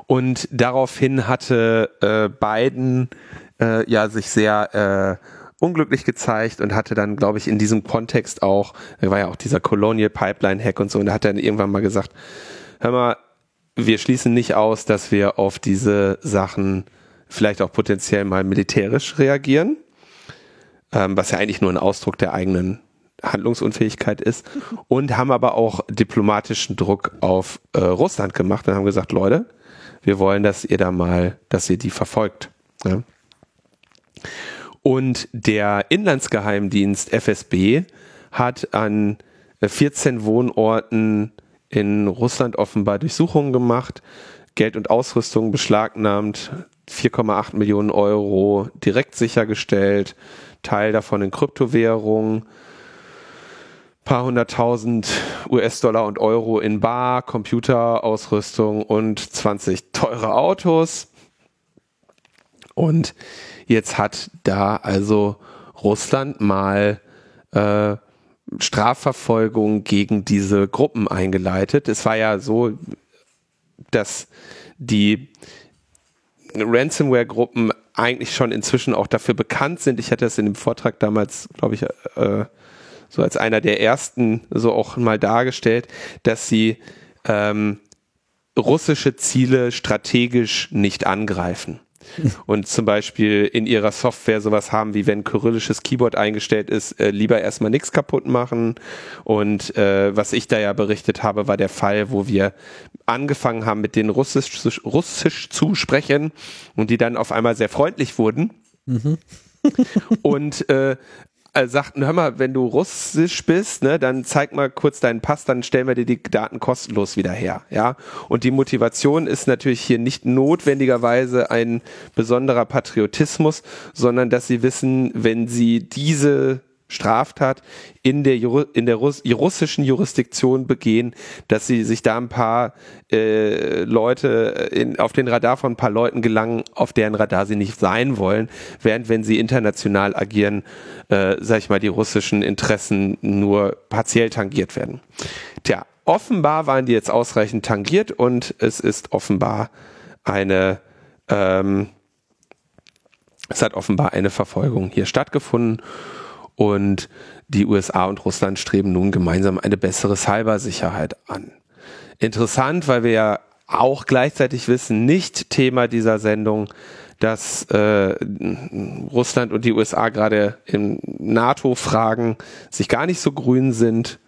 Und daraufhin hatte äh, Biden äh, ja sich sehr äh, unglücklich gezeigt und hatte dann, glaube ich, in diesem Kontext auch, war ja auch dieser Colonial Pipeline Hack und so, und da hat er dann irgendwann mal gesagt, hör mal, wir schließen nicht aus, dass wir auf diese Sachen vielleicht auch potenziell mal militärisch reagieren, ähm, was ja eigentlich nur ein Ausdruck der eigenen Handlungsunfähigkeit ist und haben aber auch diplomatischen Druck auf äh, Russland gemacht und haben gesagt, Leute, wir wollen, dass ihr da mal, dass ihr die verfolgt. Ja? Und der Inlandsgeheimdienst FSB hat an 14 Wohnorten in Russland offenbar Durchsuchungen gemacht, Geld und Ausrüstung beschlagnahmt, 4,8 Millionen Euro direkt sichergestellt, Teil davon in Kryptowährung, paar hunderttausend US-Dollar und Euro in Bar, Computerausrüstung und 20 teure Autos. Und jetzt hat da also Russland mal äh, Strafverfolgung gegen diese Gruppen eingeleitet. Es war ja so, dass die Ransomware-Gruppen eigentlich schon inzwischen auch dafür bekannt sind. Ich hatte das in dem Vortrag damals, glaube ich, äh, so als einer der ersten so auch mal dargestellt, dass sie ähm, russische Ziele strategisch nicht angreifen und zum Beispiel in ihrer Software sowas haben, wie wenn kyrillisches Keyboard eingestellt ist, äh, lieber erstmal nichts kaputt machen. Und äh, was ich da ja berichtet habe, war der Fall, wo wir angefangen haben, mit denen Russisch, Russisch zu sprechen und die dann auf einmal sehr freundlich wurden. Mhm. und äh, äh, sagten, hör mal, wenn du russisch bist, ne, dann zeig mal kurz deinen Pass, dann stellen wir dir die Daten kostenlos wieder her, ja. Und die Motivation ist natürlich hier nicht notwendigerweise ein besonderer Patriotismus, sondern dass sie wissen, wenn sie diese Straftat in der, in der Russ russischen Jurisdiktion begehen, dass sie sich da ein paar äh, Leute in, auf den Radar von ein paar Leuten gelangen, auf deren Radar sie nicht sein wollen, während wenn sie international agieren, äh, sag ich mal, die russischen Interessen nur partiell tangiert werden. Tja, offenbar waren die jetzt ausreichend tangiert und es ist offenbar eine ähm, es hat offenbar eine Verfolgung hier stattgefunden und die USA und Russland streben nun gemeinsam eine bessere Cybersicherheit an. Interessant, weil wir ja auch gleichzeitig wissen, nicht Thema dieser Sendung, dass äh, Russland und die USA gerade in NATO-Fragen sich gar nicht so grün sind.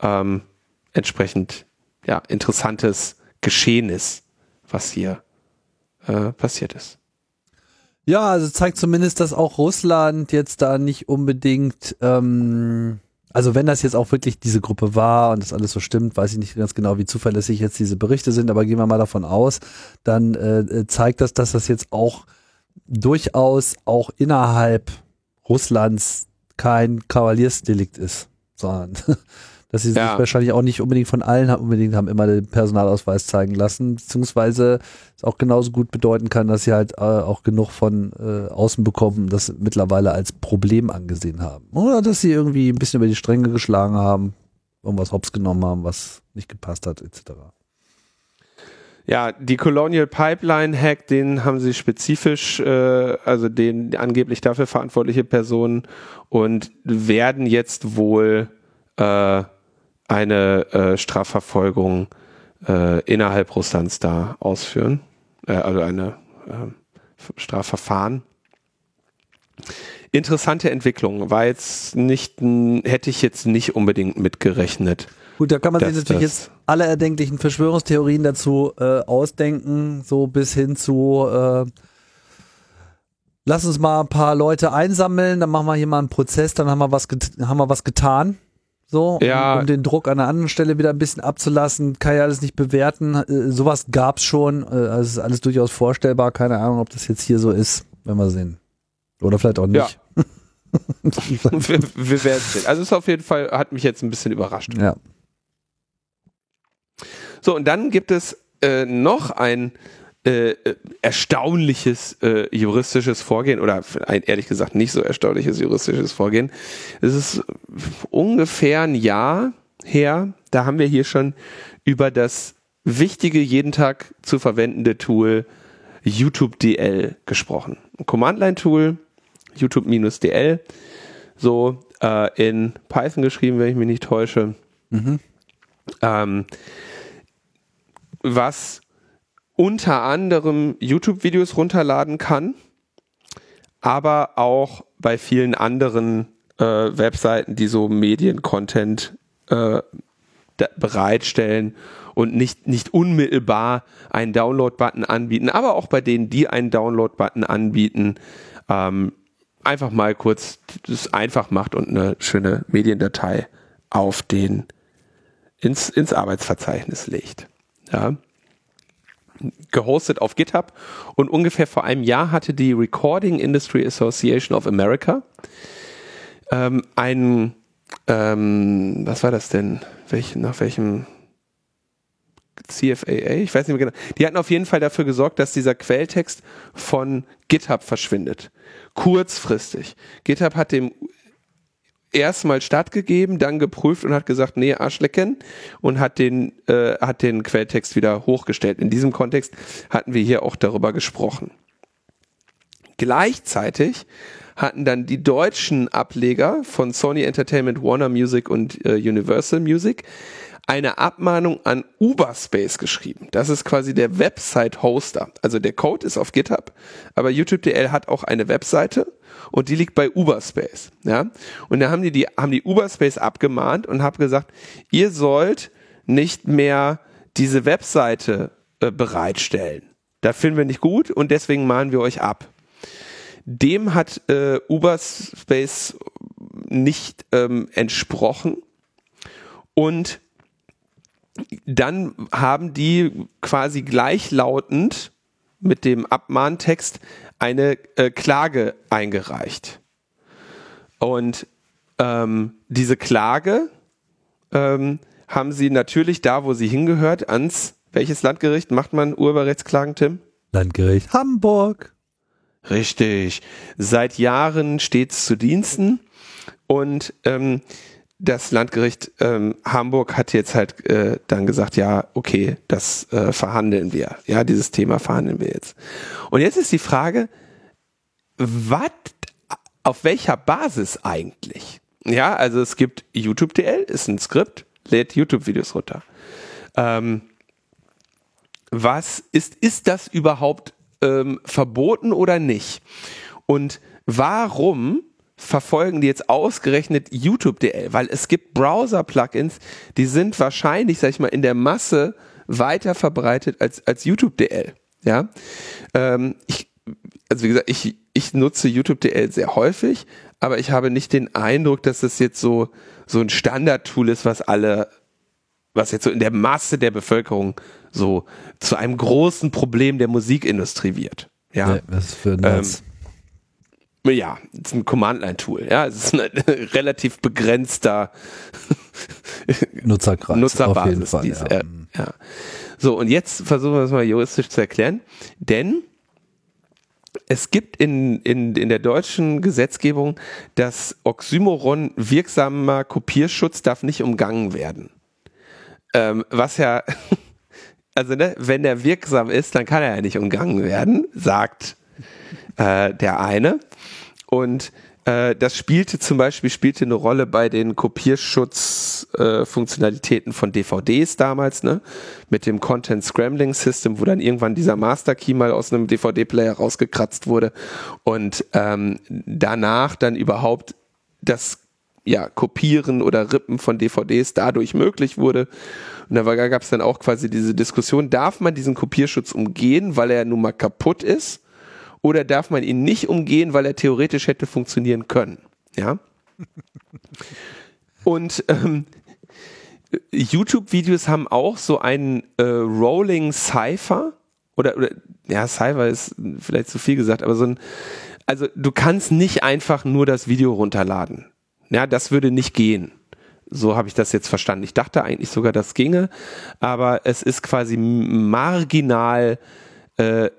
Ähm, entsprechend ja interessantes Geschehen ist, was hier äh, passiert ist. Ja, also zeigt zumindest, dass auch Russland jetzt da nicht unbedingt, ähm, also wenn das jetzt auch wirklich diese Gruppe war und das alles so stimmt, weiß ich nicht ganz genau, wie zuverlässig jetzt diese Berichte sind, aber gehen wir mal davon aus, dann äh, zeigt das, dass das jetzt auch durchaus auch innerhalb Russlands kein Kavaliersdelikt ist, sondern dass sie sich Ja. wahrscheinlich auch nicht unbedingt von allen haben, unbedingt haben immer den Personalausweis zeigen lassen, beziehungsweise es auch genauso gut bedeuten kann, dass sie halt äh, auch genug von äh, außen bekommen, das mittlerweile als Problem angesehen haben. Oder dass sie irgendwie ein bisschen über die Stränge geschlagen haben, irgendwas hops genommen haben, was nicht gepasst hat, etc. Ja, die Colonial Pipeline Hack, den haben sie spezifisch, äh, also den angeblich dafür verantwortliche Personen und werden jetzt wohl äh, eine äh, Strafverfolgung äh, innerhalb Russlands da ausführen, äh, also eine äh, Strafverfahren. Interessante Entwicklung, war jetzt nicht, hätte ich jetzt nicht unbedingt mitgerechnet. Gut, da kann man sich natürlich jetzt alle erdenklichen Verschwörungstheorien dazu äh, ausdenken, so bis hin zu äh, lass uns mal ein paar Leute einsammeln, dann machen wir hier mal einen Prozess, dann haben wir was, haben wir was getan. So, Ja. um, um den Druck an der anderen Stelle wieder ein bisschen abzulassen, kann ja alles nicht bewerten. Äh, sowas gab's schon, äh, also es ist alles durchaus vorstellbar. Keine Ahnung, ob das jetzt hier so ist, wenn wir sehen. Oder vielleicht auch nicht. wir, wir werden sehen. Also es ist auf jeden Fall, hat mich jetzt ein bisschen überrascht. ja. So, und dann gibt es äh, noch ein äh, äh, erstaunliches äh, juristisches Vorgehen oder ein ehrlich gesagt nicht so erstaunliches juristisches Vorgehen. Es ist ungefähr ein Jahr her, da haben wir hier schon über das wichtige, jeden Tag zu verwendende Tool YouTube DL gesprochen. Ein Command-Line-Tool, YouTube-DL, so äh, in Python geschrieben, wenn ich mich nicht täusche. Ähm, was unter anderem YouTube-Videos runterladen kann, aber auch bei vielen anderen äh, Webseiten, die so Medien-Content äh, bereitstellen und nicht, nicht unmittelbar einen Download-Button anbieten, aber auch bei denen, die einen Download-Button anbieten, ähm, einfach mal kurz das einfach macht und eine schöne Mediendatei auf den ins, ins Arbeitsverzeichnis legt. Ja. Gehostet auf GitHub und ungefähr vor einem Jahr hatte die Recording Industry Association of America ähm, einen, ähm, was war das denn? Welch, nach welchem CFAA? Ich weiß nicht mehr genau. Die hatten auf jeden Fall dafür gesorgt, dass dieser Quelltext von GitHub verschwindet. Kurzfristig. GitHub hat dem erstmal stattgegeben, dann geprüft und hat gesagt, nee, Arschlecken und hat den, äh, hat den Quelltext wieder hochgestellt. In diesem Kontext hatten wir hier auch darüber gesprochen. Gleichzeitig hatten dann die deutschen Ableger von Sony Entertainment, Warner Music und äh, Universal Music eine Abmahnung an Uberspace geschrieben. Das ist quasi der Website-Hoster. Also der Code ist auf GitHub, aber YouTube.dl hat auch eine Webseite und die liegt bei Uberspace. Ja? Und da haben die, die, haben die Uberspace abgemahnt und haben gesagt, ihr sollt nicht mehr diese Webseite äh, bereitstellen. Da finden wir nicht gut und deswegen mahnen wir euch ab. Dem hat äh, Uberspace nicht ähm, entsprochen und dann haben die quasi gleichlautend mit dem Abmahntext eine äh, Klage eingereicht. Und ähm, diese Klage ähm, haben sie natürlich da, wo sie hingehört, ans welches Landgericht macht man Urheberrechtsklagen, Tim? Landgericht Hamburg. Richtig. Seit Jahren stets zu Diensten und ähm, das Landgericht ähm, Hamburg hat jetzt halt äh, dann gesagt, ja, okay, das äh, verhandeln wir. Ja, dieses Thema verhandeln wir jetzt. Und jetzt ist die Frage, was, auf welcher Basis eigentlich? Ja, also es gibt YouTube.dl, ist ein Skript, lädt YouTube-Videos runter. Ähm, was ist, ist das überhaupt ähm, verboten oder nicht? Und warum verfolgen die jetzt ausgerechnet YouTube.dl? Weil es gibt Browser-Plugins, die sind wahrscheinlich, sag ich mal, in der Masse weiter verbreitet als, als YouTube.dl. Ja, ähm, ich, also wie gesagt, ich, ich nutze YouTube.dl sehr häufig, aber ich habe nicht den Eindruck, dass es jetzt so, so ein Standardtool ist, was alle, was jetzt so in der Masse der Bevölkerung so zu einem großen Problem der Musikindustrie wird. Ja, Nee, was für ein Netz? Ja, es ist ein Command-Line-Tool. Ja, es ist ein relativ begrenzter Nutzerkreis. Nutzerbasis. auf jeden Fall. diese, ja. äh, ja. So, und jetzt versuchen wir das mal juristisch zu erklären, denn es gibt in, in, in der deutschen Gesetzgebung das Oxymoron wirksamer Kopierschutz darf nicht umgangen werden. Ähm, was ja, also ne, wenn der wirksam ist, dann kann er ja nicht umgangen werden, sagt äh, der eine. Und äh, das spielte zum Beispiel spielte eine Rolle bei den Kopierschutzfunktionalitäten äh, von DVDs damals, ne? Mit dem Content Scrambling System, wo dann irgendwann dieser Master Key mal aus einem DVD-Player rausgekratzt wurde und ähm, danach dann überhaupt das ja, Kopieren oder Rippen von DVDs dadurch möglich wurde. Und da gab es dann auch quasi diese Diskussion, darf man diesen Kopierschutz umgehen, weil er nun mal kaputt ist? Oder darf man ihn nicht umgehen, weil er theoretisch hätte funktionieren können? Ja. Und ähm, YouTube-Videos haben auch so einen äh, Rolling Cypher oder, oder ja, Cypher ist vielleicht zu viel gesagt, aber so ein, also du kannst nicht einfach nur das Video runterladen. Ja, das würde nicht gehen. So habe ich das jetzt verstanden. Ich dachte eigentlich sogar, das ginge, aber es ist quasi marginal äh,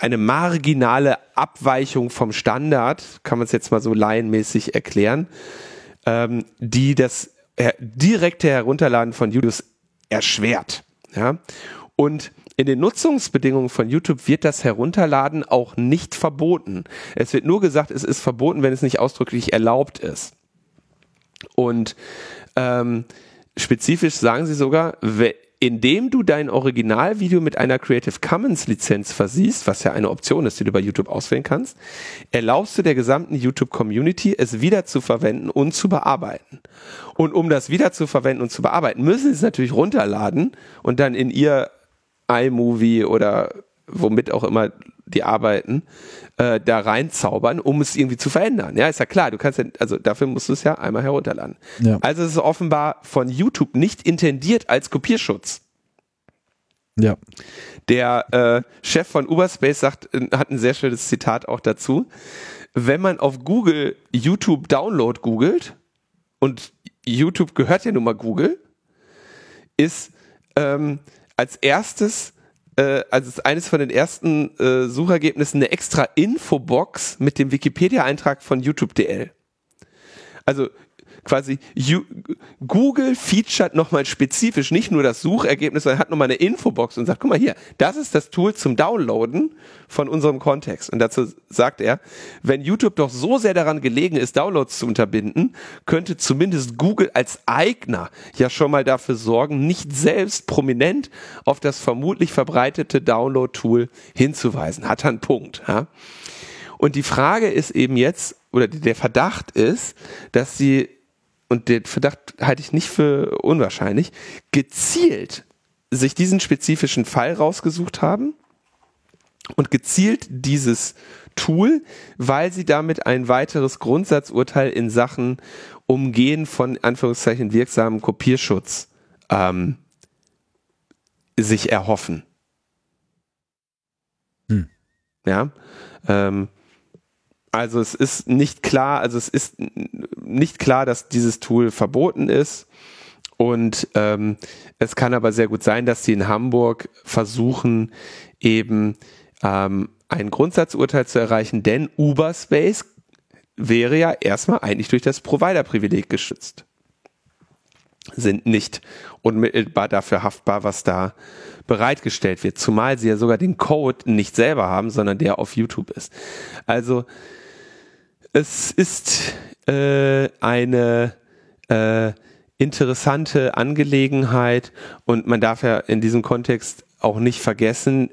eine marginale Abweichung vom Standard, kann man es jetzt mal so laienmäßig erklären, ähm, die das her direkte Herunterladen von Videos erschwert. Ja? Und in den Nutzungsbedingungen von YouTube wird das Herunterladen auch nicht verboten. Es wird nur gesagt, es ist verboten, wenn es nicht ausdrücklich erlaubt ist. Und ähm, spezifisch sagen sie sogar, indem du dein Originalvideo mit einer Creative Commons Lizenz versiehst, was ja eine Option ist, die du bei YouTube auswählen kannst, erlaubst du der gesamten YouTube Community, es wieder zu verwenden und zu bearbeiten. Und um das wieder zu verwenden und zu bearbeiten, müssen sie es natürlich runterladen und dann in ihr iMovie oder womit auch immer die arbeiten, äh, da reinzaubern, um es irgendwie zu verändern. Ja, ist ja klar, du kannst ja, also dafür musst du es ja einmal herunterladen. Ja. Also es ist offenbar von YouTube nicht intendiert als Kopierschutz. Ja. Der äh, Chef von Uberspace sagt, äh, hat ein sehr schönes Zitat auch dazu. Wenn man auf Google YouTube Download googelt, und YouTube gehört ja nun mal Google, ist ähm, als erstes äh, also eines von den ersten äh, Suchergebnissen eine extra Infobox mit dem Wikipedia-Eintrag von YouTube.dl. Also quasi Google featured nochmal spezifisch nicht nur das Suchergebnis, sondern hat nochmal eine Infobox und sagt, guck mal hier, das ist das Tool zum Downloaden von unserem Kontext. Und dazu sagt er, wenn YouTube doch so sehr daran gelegen ist, Downloads zu unterbinden, könnte zumindest Google als Eigner ja schon mal dafür sorgen, nicht selbst prominent auf das vermutlich verbreitete Download-Tool hinzuweisen. Hat er einen Punkt. Ja? Und die Frage ist eben jetzt, oder der Verdacht ist, dass sie und den Verdacht halte ich nicht für unwahrscheinlich, gezielt sich diesen spezifischen Fall rausgesucht haben und gezielt dieses Tool, weil sie damit ein weiteres Grundsatzurteil in Sachen Umgehen von Anführungszeichen wirksamen Kopierschutz ähm, sich erhoffen. Hm. Ja. Ähm, also es ist nicht klar, also es ist nicht klar, dass dieses Tool verboten ist. Und ähm, es kann aber sehr gut sein, dass sie in Hamburg versuchen, eben ähm, ein Grundsatzurteil zu erreichen, denn Uberspace wäre ja erstmal eigentlich durch das Provider-Privileg geschützt. Sind nicht unmittelbar dafür haftbar, was da bereitgestellt wird. Zumal sie ja sogar den Code nicht selber haben, sondern der auf YouTube ist. Also es ist äh, eine äh, interessante Angelegenheit und man darf ja in diesem Kontext auch nicht vergessen,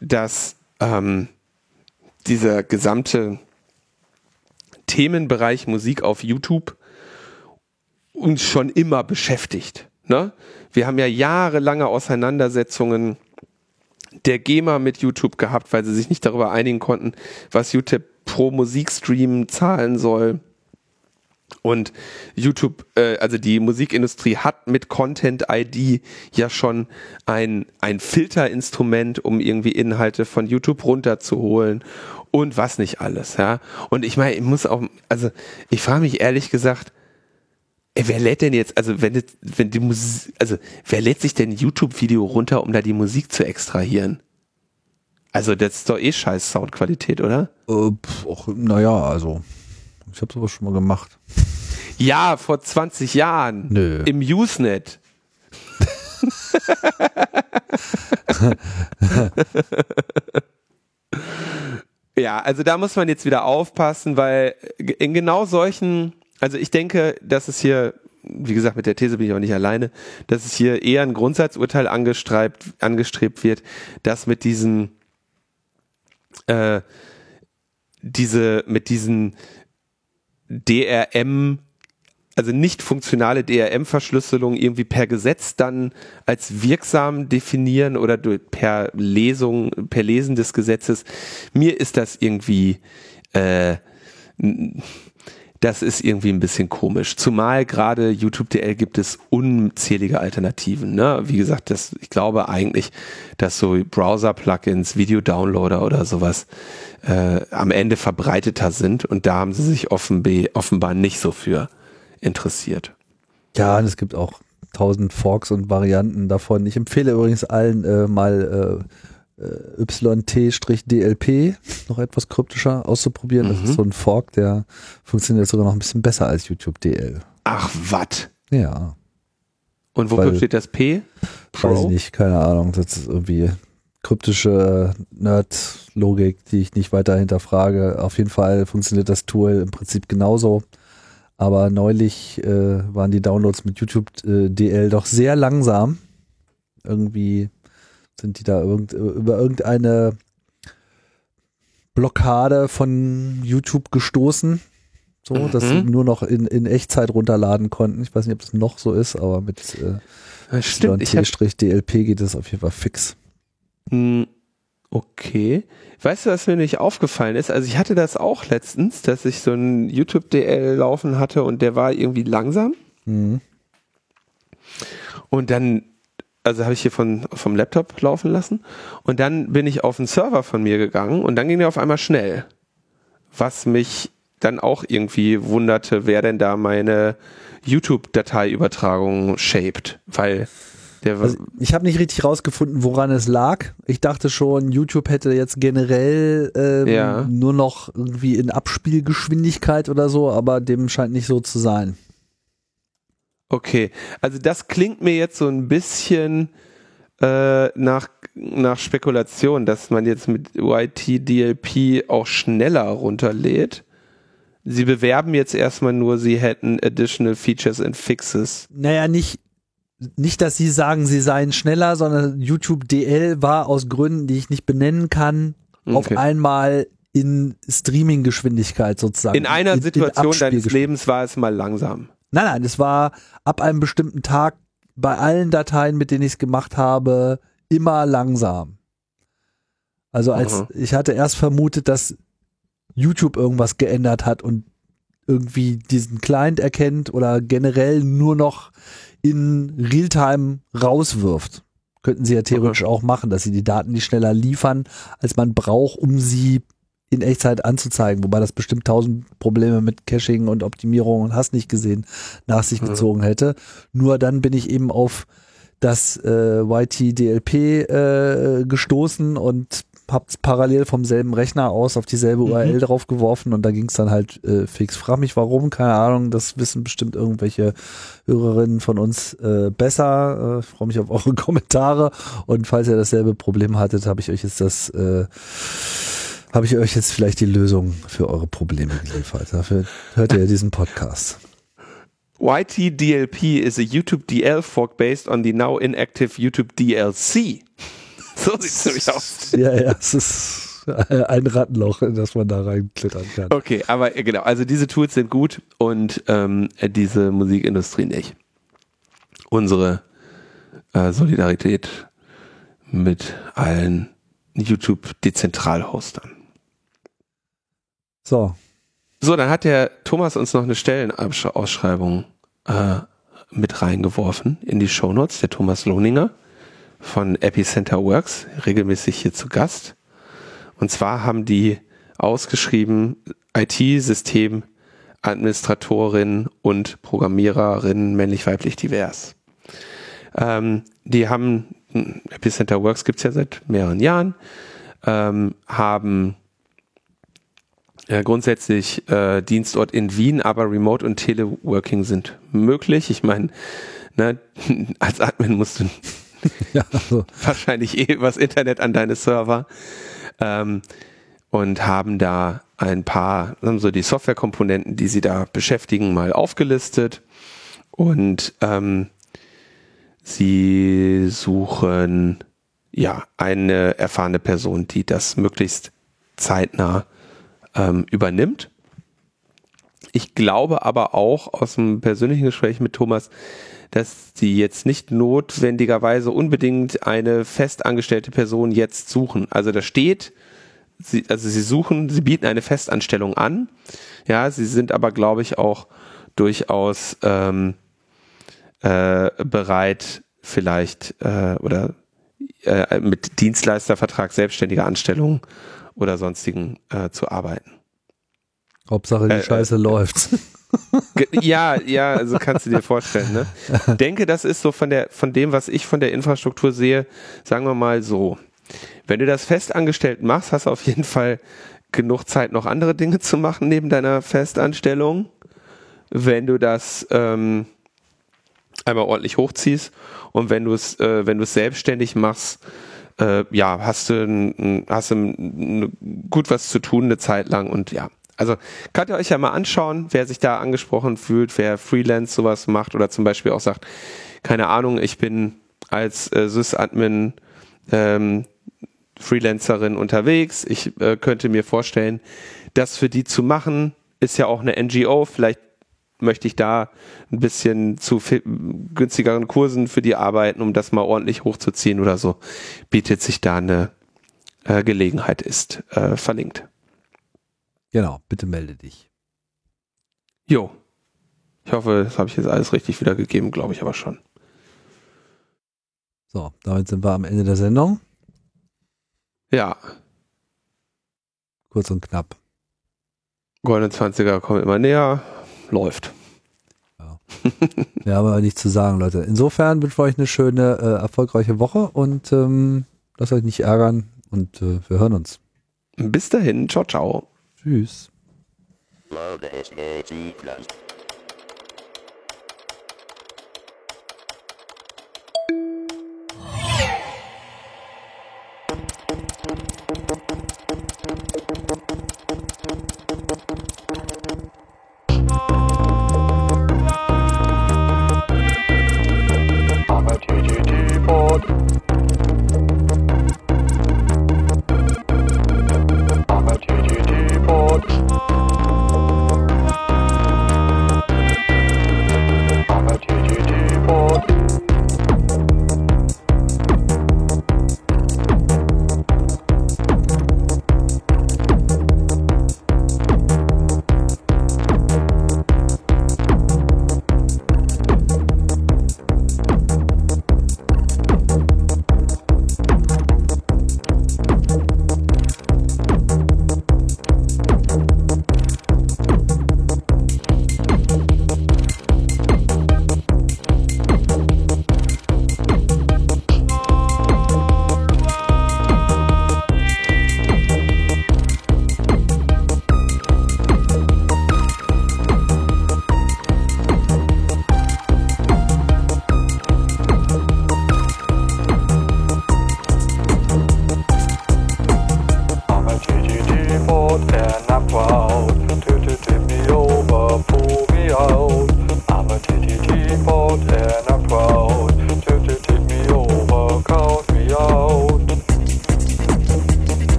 dass ähm, dieser gesamte Themenbereich Musik auf YouTube uns schon immer beschäftigt. Ne? Wir haben ja jahrelange Auseinandersetzungen der GEMA mit YouTube gehabt, weil sie sich nicht darüber einigen konnten, was YouTube pro Musikstream zahlen soll. Und YouTube, äh, also die Musikindustrie hat mit Content ID ja schon ein, ein Filterinstrument, um irgendwie Inhalte von YouTube runterzuholen und was nicht alles, ja. Und ich meine, ich muss auch, also ich frage mich ehrlich gesagt, ey, wer lädt denn jetzt, also wenn, wenn die Musik, also wer lädt sich denn YouTube-Video runter, um da die Musik zu extrahieren? Also das ist doch eh scheiß Soundqualität, oder? Äh, pf, auch, naja, also ich habe sowas schon mal gemacht. Ja, vor 20 Jahren. Nö. Im Usenet. ja, also da muss man jetzt wieder aufpassen, weil in genau solchen, also ich denke, dass es hier, wie gesagt, mit der These bin ich auch nicht alleine, dass es hier eher ein Grundsatzurteil angestrebt, angestrebt wird, dass mit diesen, äh, diese, mit diesen DRM also nicht funktionale DRM-Verschlüsselung irgendwie per Gesetz dann als wirksam definieren oder per Lesung, per Lesen des Gesetzes. Mir ist das irgendwie, äh, das ist irgendwie ein bisschen komisch. Zumal gerade YouTube DL gibt es unzählige Alternativen. Ne? Wie gesagt, das, ich glaube eigentlich, dass so Browser-Plugins, Video-Downloader oder sowas äh, am Ende verbreiteter sind und da haben sie sich offenbar nicht so für interessiert. Ja, und es gibt auch tausend Forks und Varianten davon. Ich empfehle übrigens allen äh, mal äh, äh YT-DLP, noch etwas kryptischer auszuprobieren. Mhm. Das ist mhm. so ein Fork, der funktioniert sogar noch ein bisschen besser als YouTube DL. Ach, was? Ja. Und wofür Weil, steht das P? Pro? Weiß ich nicht, keine Ahnung. Das ist irgendwie kryptische Nerd-Logik, die ich nicht weiter hinterfrage. Auf jeden Fall funktioniert das Tool im Prinzip genauso. Aber neulich äh, waren die Downloads mit YouTube äh, DL doch sehr langsam. Irgendwie sind die da irgend, über irgendeine Blockade von YouTube gestoßen. So, mhm. dass sie nur noch in, in Echtzeit runterladen konnten. Ich weiß nicht, ob das noch so ist, aber mit äh, DLP geht es auf jeden Fall fix. Hm, okay. Weißt du, was mir nicht aufgefallen ist? Also ich hatte das auch letztens, dass ich so ein YouTube-DL laufen hatte und der war irgendwie langsam. Mhm. Und dann, also habe ich hier von, vom Laptop laufen lassen. Und dann bin ich auf einen Server von mir gegangen und dann ging der auf einmal schnell. Was mich dann auch irgendwie wunderte, wer denn da meine YouTube-Dateiübertragung shaped. Weil also ich habe nicht richtig rausgefunden, woran es lag. Ich dachte schon, YouTube hätte jetzt generell ähm, ja. nur noch irgendwie in Abspielgeschwindigkeit oder so, aber dem scheint nicht so zu sein. Okay, also das klingt mir jetzt so ein bisschen äh, nach, nach Spekulation, dass man jetzt mit YT-DLP auch schneller runterlädt. Sie bewerben jetzt erstmal nur, sie hätten additional features and fixes. Naja, nicht nicht, dass sie sagen, sie seien schneller, sondern YouTube DL war aus Gründen, die ich nicht benennen kann, okay. auf einmal in Streaming-Geschwindigkeit sozusagen. In einer in, Situation in deines Lebens war es mal langsam. Nein, nein, es war ab einem bestimmten Tag bei allen Dateien, mit denen ich es gemacht habe, immer langsam. Also als Aha. ich hatte erst vermutet, dass YouTube irgendwas geändert hat und irgendwie diesen Client erkennt oder generell nur noch in Realtime rauswirft. Könnten sie ja theoretisch okay. auch machen, dass sie die Daten nicht schneller liefern, als man braucht, um sie in Echtzeit anzuzeigen, wobei das bestimmt tausend Probleme mit Caching und Optimierung und hast nicht gesehen nach sich gezogen hätte. Nur dann bin ich eben auf das äh, YT-DLP äh, gestoßen und hab's parallel vom selben Rechner aus auf dieselbe mhm. URL drauf geworfen und da ging es dann halt äh, fix. Frag mich warum, keine Ahnung, das wissen bestimmt irgendwelche Hörerinnen von uns äh, besser. Äh, freue mich auf eure Kommentare und falls ihr dasselbe Problem hattet, habe ich euch jetzt das äh, habe ich euch jetzt vielleicht die Lösung für eure Probleme geliefert. Dafür hört ihr diesen Podcast. YTDLP is a YouTube DL fork based on the now inactive YouTube DLC. So sieht es nämlich aus. Ja, ja, es ist ein Rattenloch, in das man da reinklettern kann. Okay, aber äh, genau, also diese Tools sind gut und ähm, diese Musikindustrie nicht. Unsere äh, Solidarität mit allen YouTube-Dezentral-Hostern. So. So, dann hat der Thomas uns noch eine Stellenausschreibung äh, mit reingeworfen in die Shownotes, der Thomas Lohninger von Epicenter Works, regelmäßig hier zu Gast. Und zwar haben die ausgeschrieben IT-System-Administratorin und Programmiererin männlich-weiblich divers. Ähm, die haben, Epicenter Works gibt's ja seit mehreren Jahren, ähm, haben ja, grundsätzlich äh, Dienstort in Wien, aber Remote und Teleworking sind möglich. Ich meine, ne, als Admin musst du ja, also. wahrscheinlich eh übers Internet an deine Server ähm, und haben da ein paar, haben so die Softwarekomponenten, die sie da beschäftigen, mal aufgelistet und ähm, sie suchen ja eine erfahrene Person, die das möglichst zeitnah ähm, übernimmt. Ich glaube aber auch aus dem persönlichen Gespräch mit Thomas, dass sie jetzt nicht notwendigerweise unbedingt eine festangestellte Person jetzt suchen. Also da steht, sie, also sie suchen, sie bieten eine Festanstellung an. Ja, sie sind aber, glaube ich, auch durchaus ähm, äh, bereit, vielleicht äh, oder äh, mit Dienstleistervertrag, selbstständiger Anstellung oder sonstigen äh, zu arbeiten. Hauptsache die äh, Scheiße äh, läuft. Ja, ja, also kannst du dir vorstellen. Ne? Denke, das ist so von der, von dem, was ich von der Infrastruktur sehe, sagen wir mal so. Wenn du das festangestellt machst, hast du auf jeden Fall genug Zeit, noch andere Dinge zu machen neben deiner Festanstellung. Wenn du das ähm, einmal ordentlich hochziehst und wenn du es, äh, wenn du es selbstständig machst, äh, ja, hast du, hast du gut was zu tun eine Zeit lang und ja. Also könnt ihr euch ja mal anschauen, wer sich da angesprochen fühlt, wer Freelance sowas macht oder zum Beispiel auch sagt, keine Ahnung, ich bin als äh, Sys-Admin ähm, Freelancerin unterwegs, ich äh, könnte mir vorstellen, das für die zu machen, ist ja auch eine NGO, vielleicht möchte ich da ein bisschen zu günstigeren Kursen für die arbeiten, um das mal ordentlich hochzuziehen oder so, bietet sich da eine äh, Gelegenheit, ist äh, verlinkt. Genau, bitte melde dich. Jo. Ich hoffe, das habe ich jetzt alles richtig wiedergegeben, glaube ich aber schon. So, damit sind wir am Ende der Sendung. Ja. Kurz und knapp. Goldene 20er kommen immer näher läuft. Ja. Wir haben aber nichts zu sagen, Leute. Insofern wünsche ich euch eine schöne, äh, erfolgreiche Woche und ähm, lasst euch nicht ärgern und äh, wir hören uns. Bis dahin, ciao, ciao. Tschüss.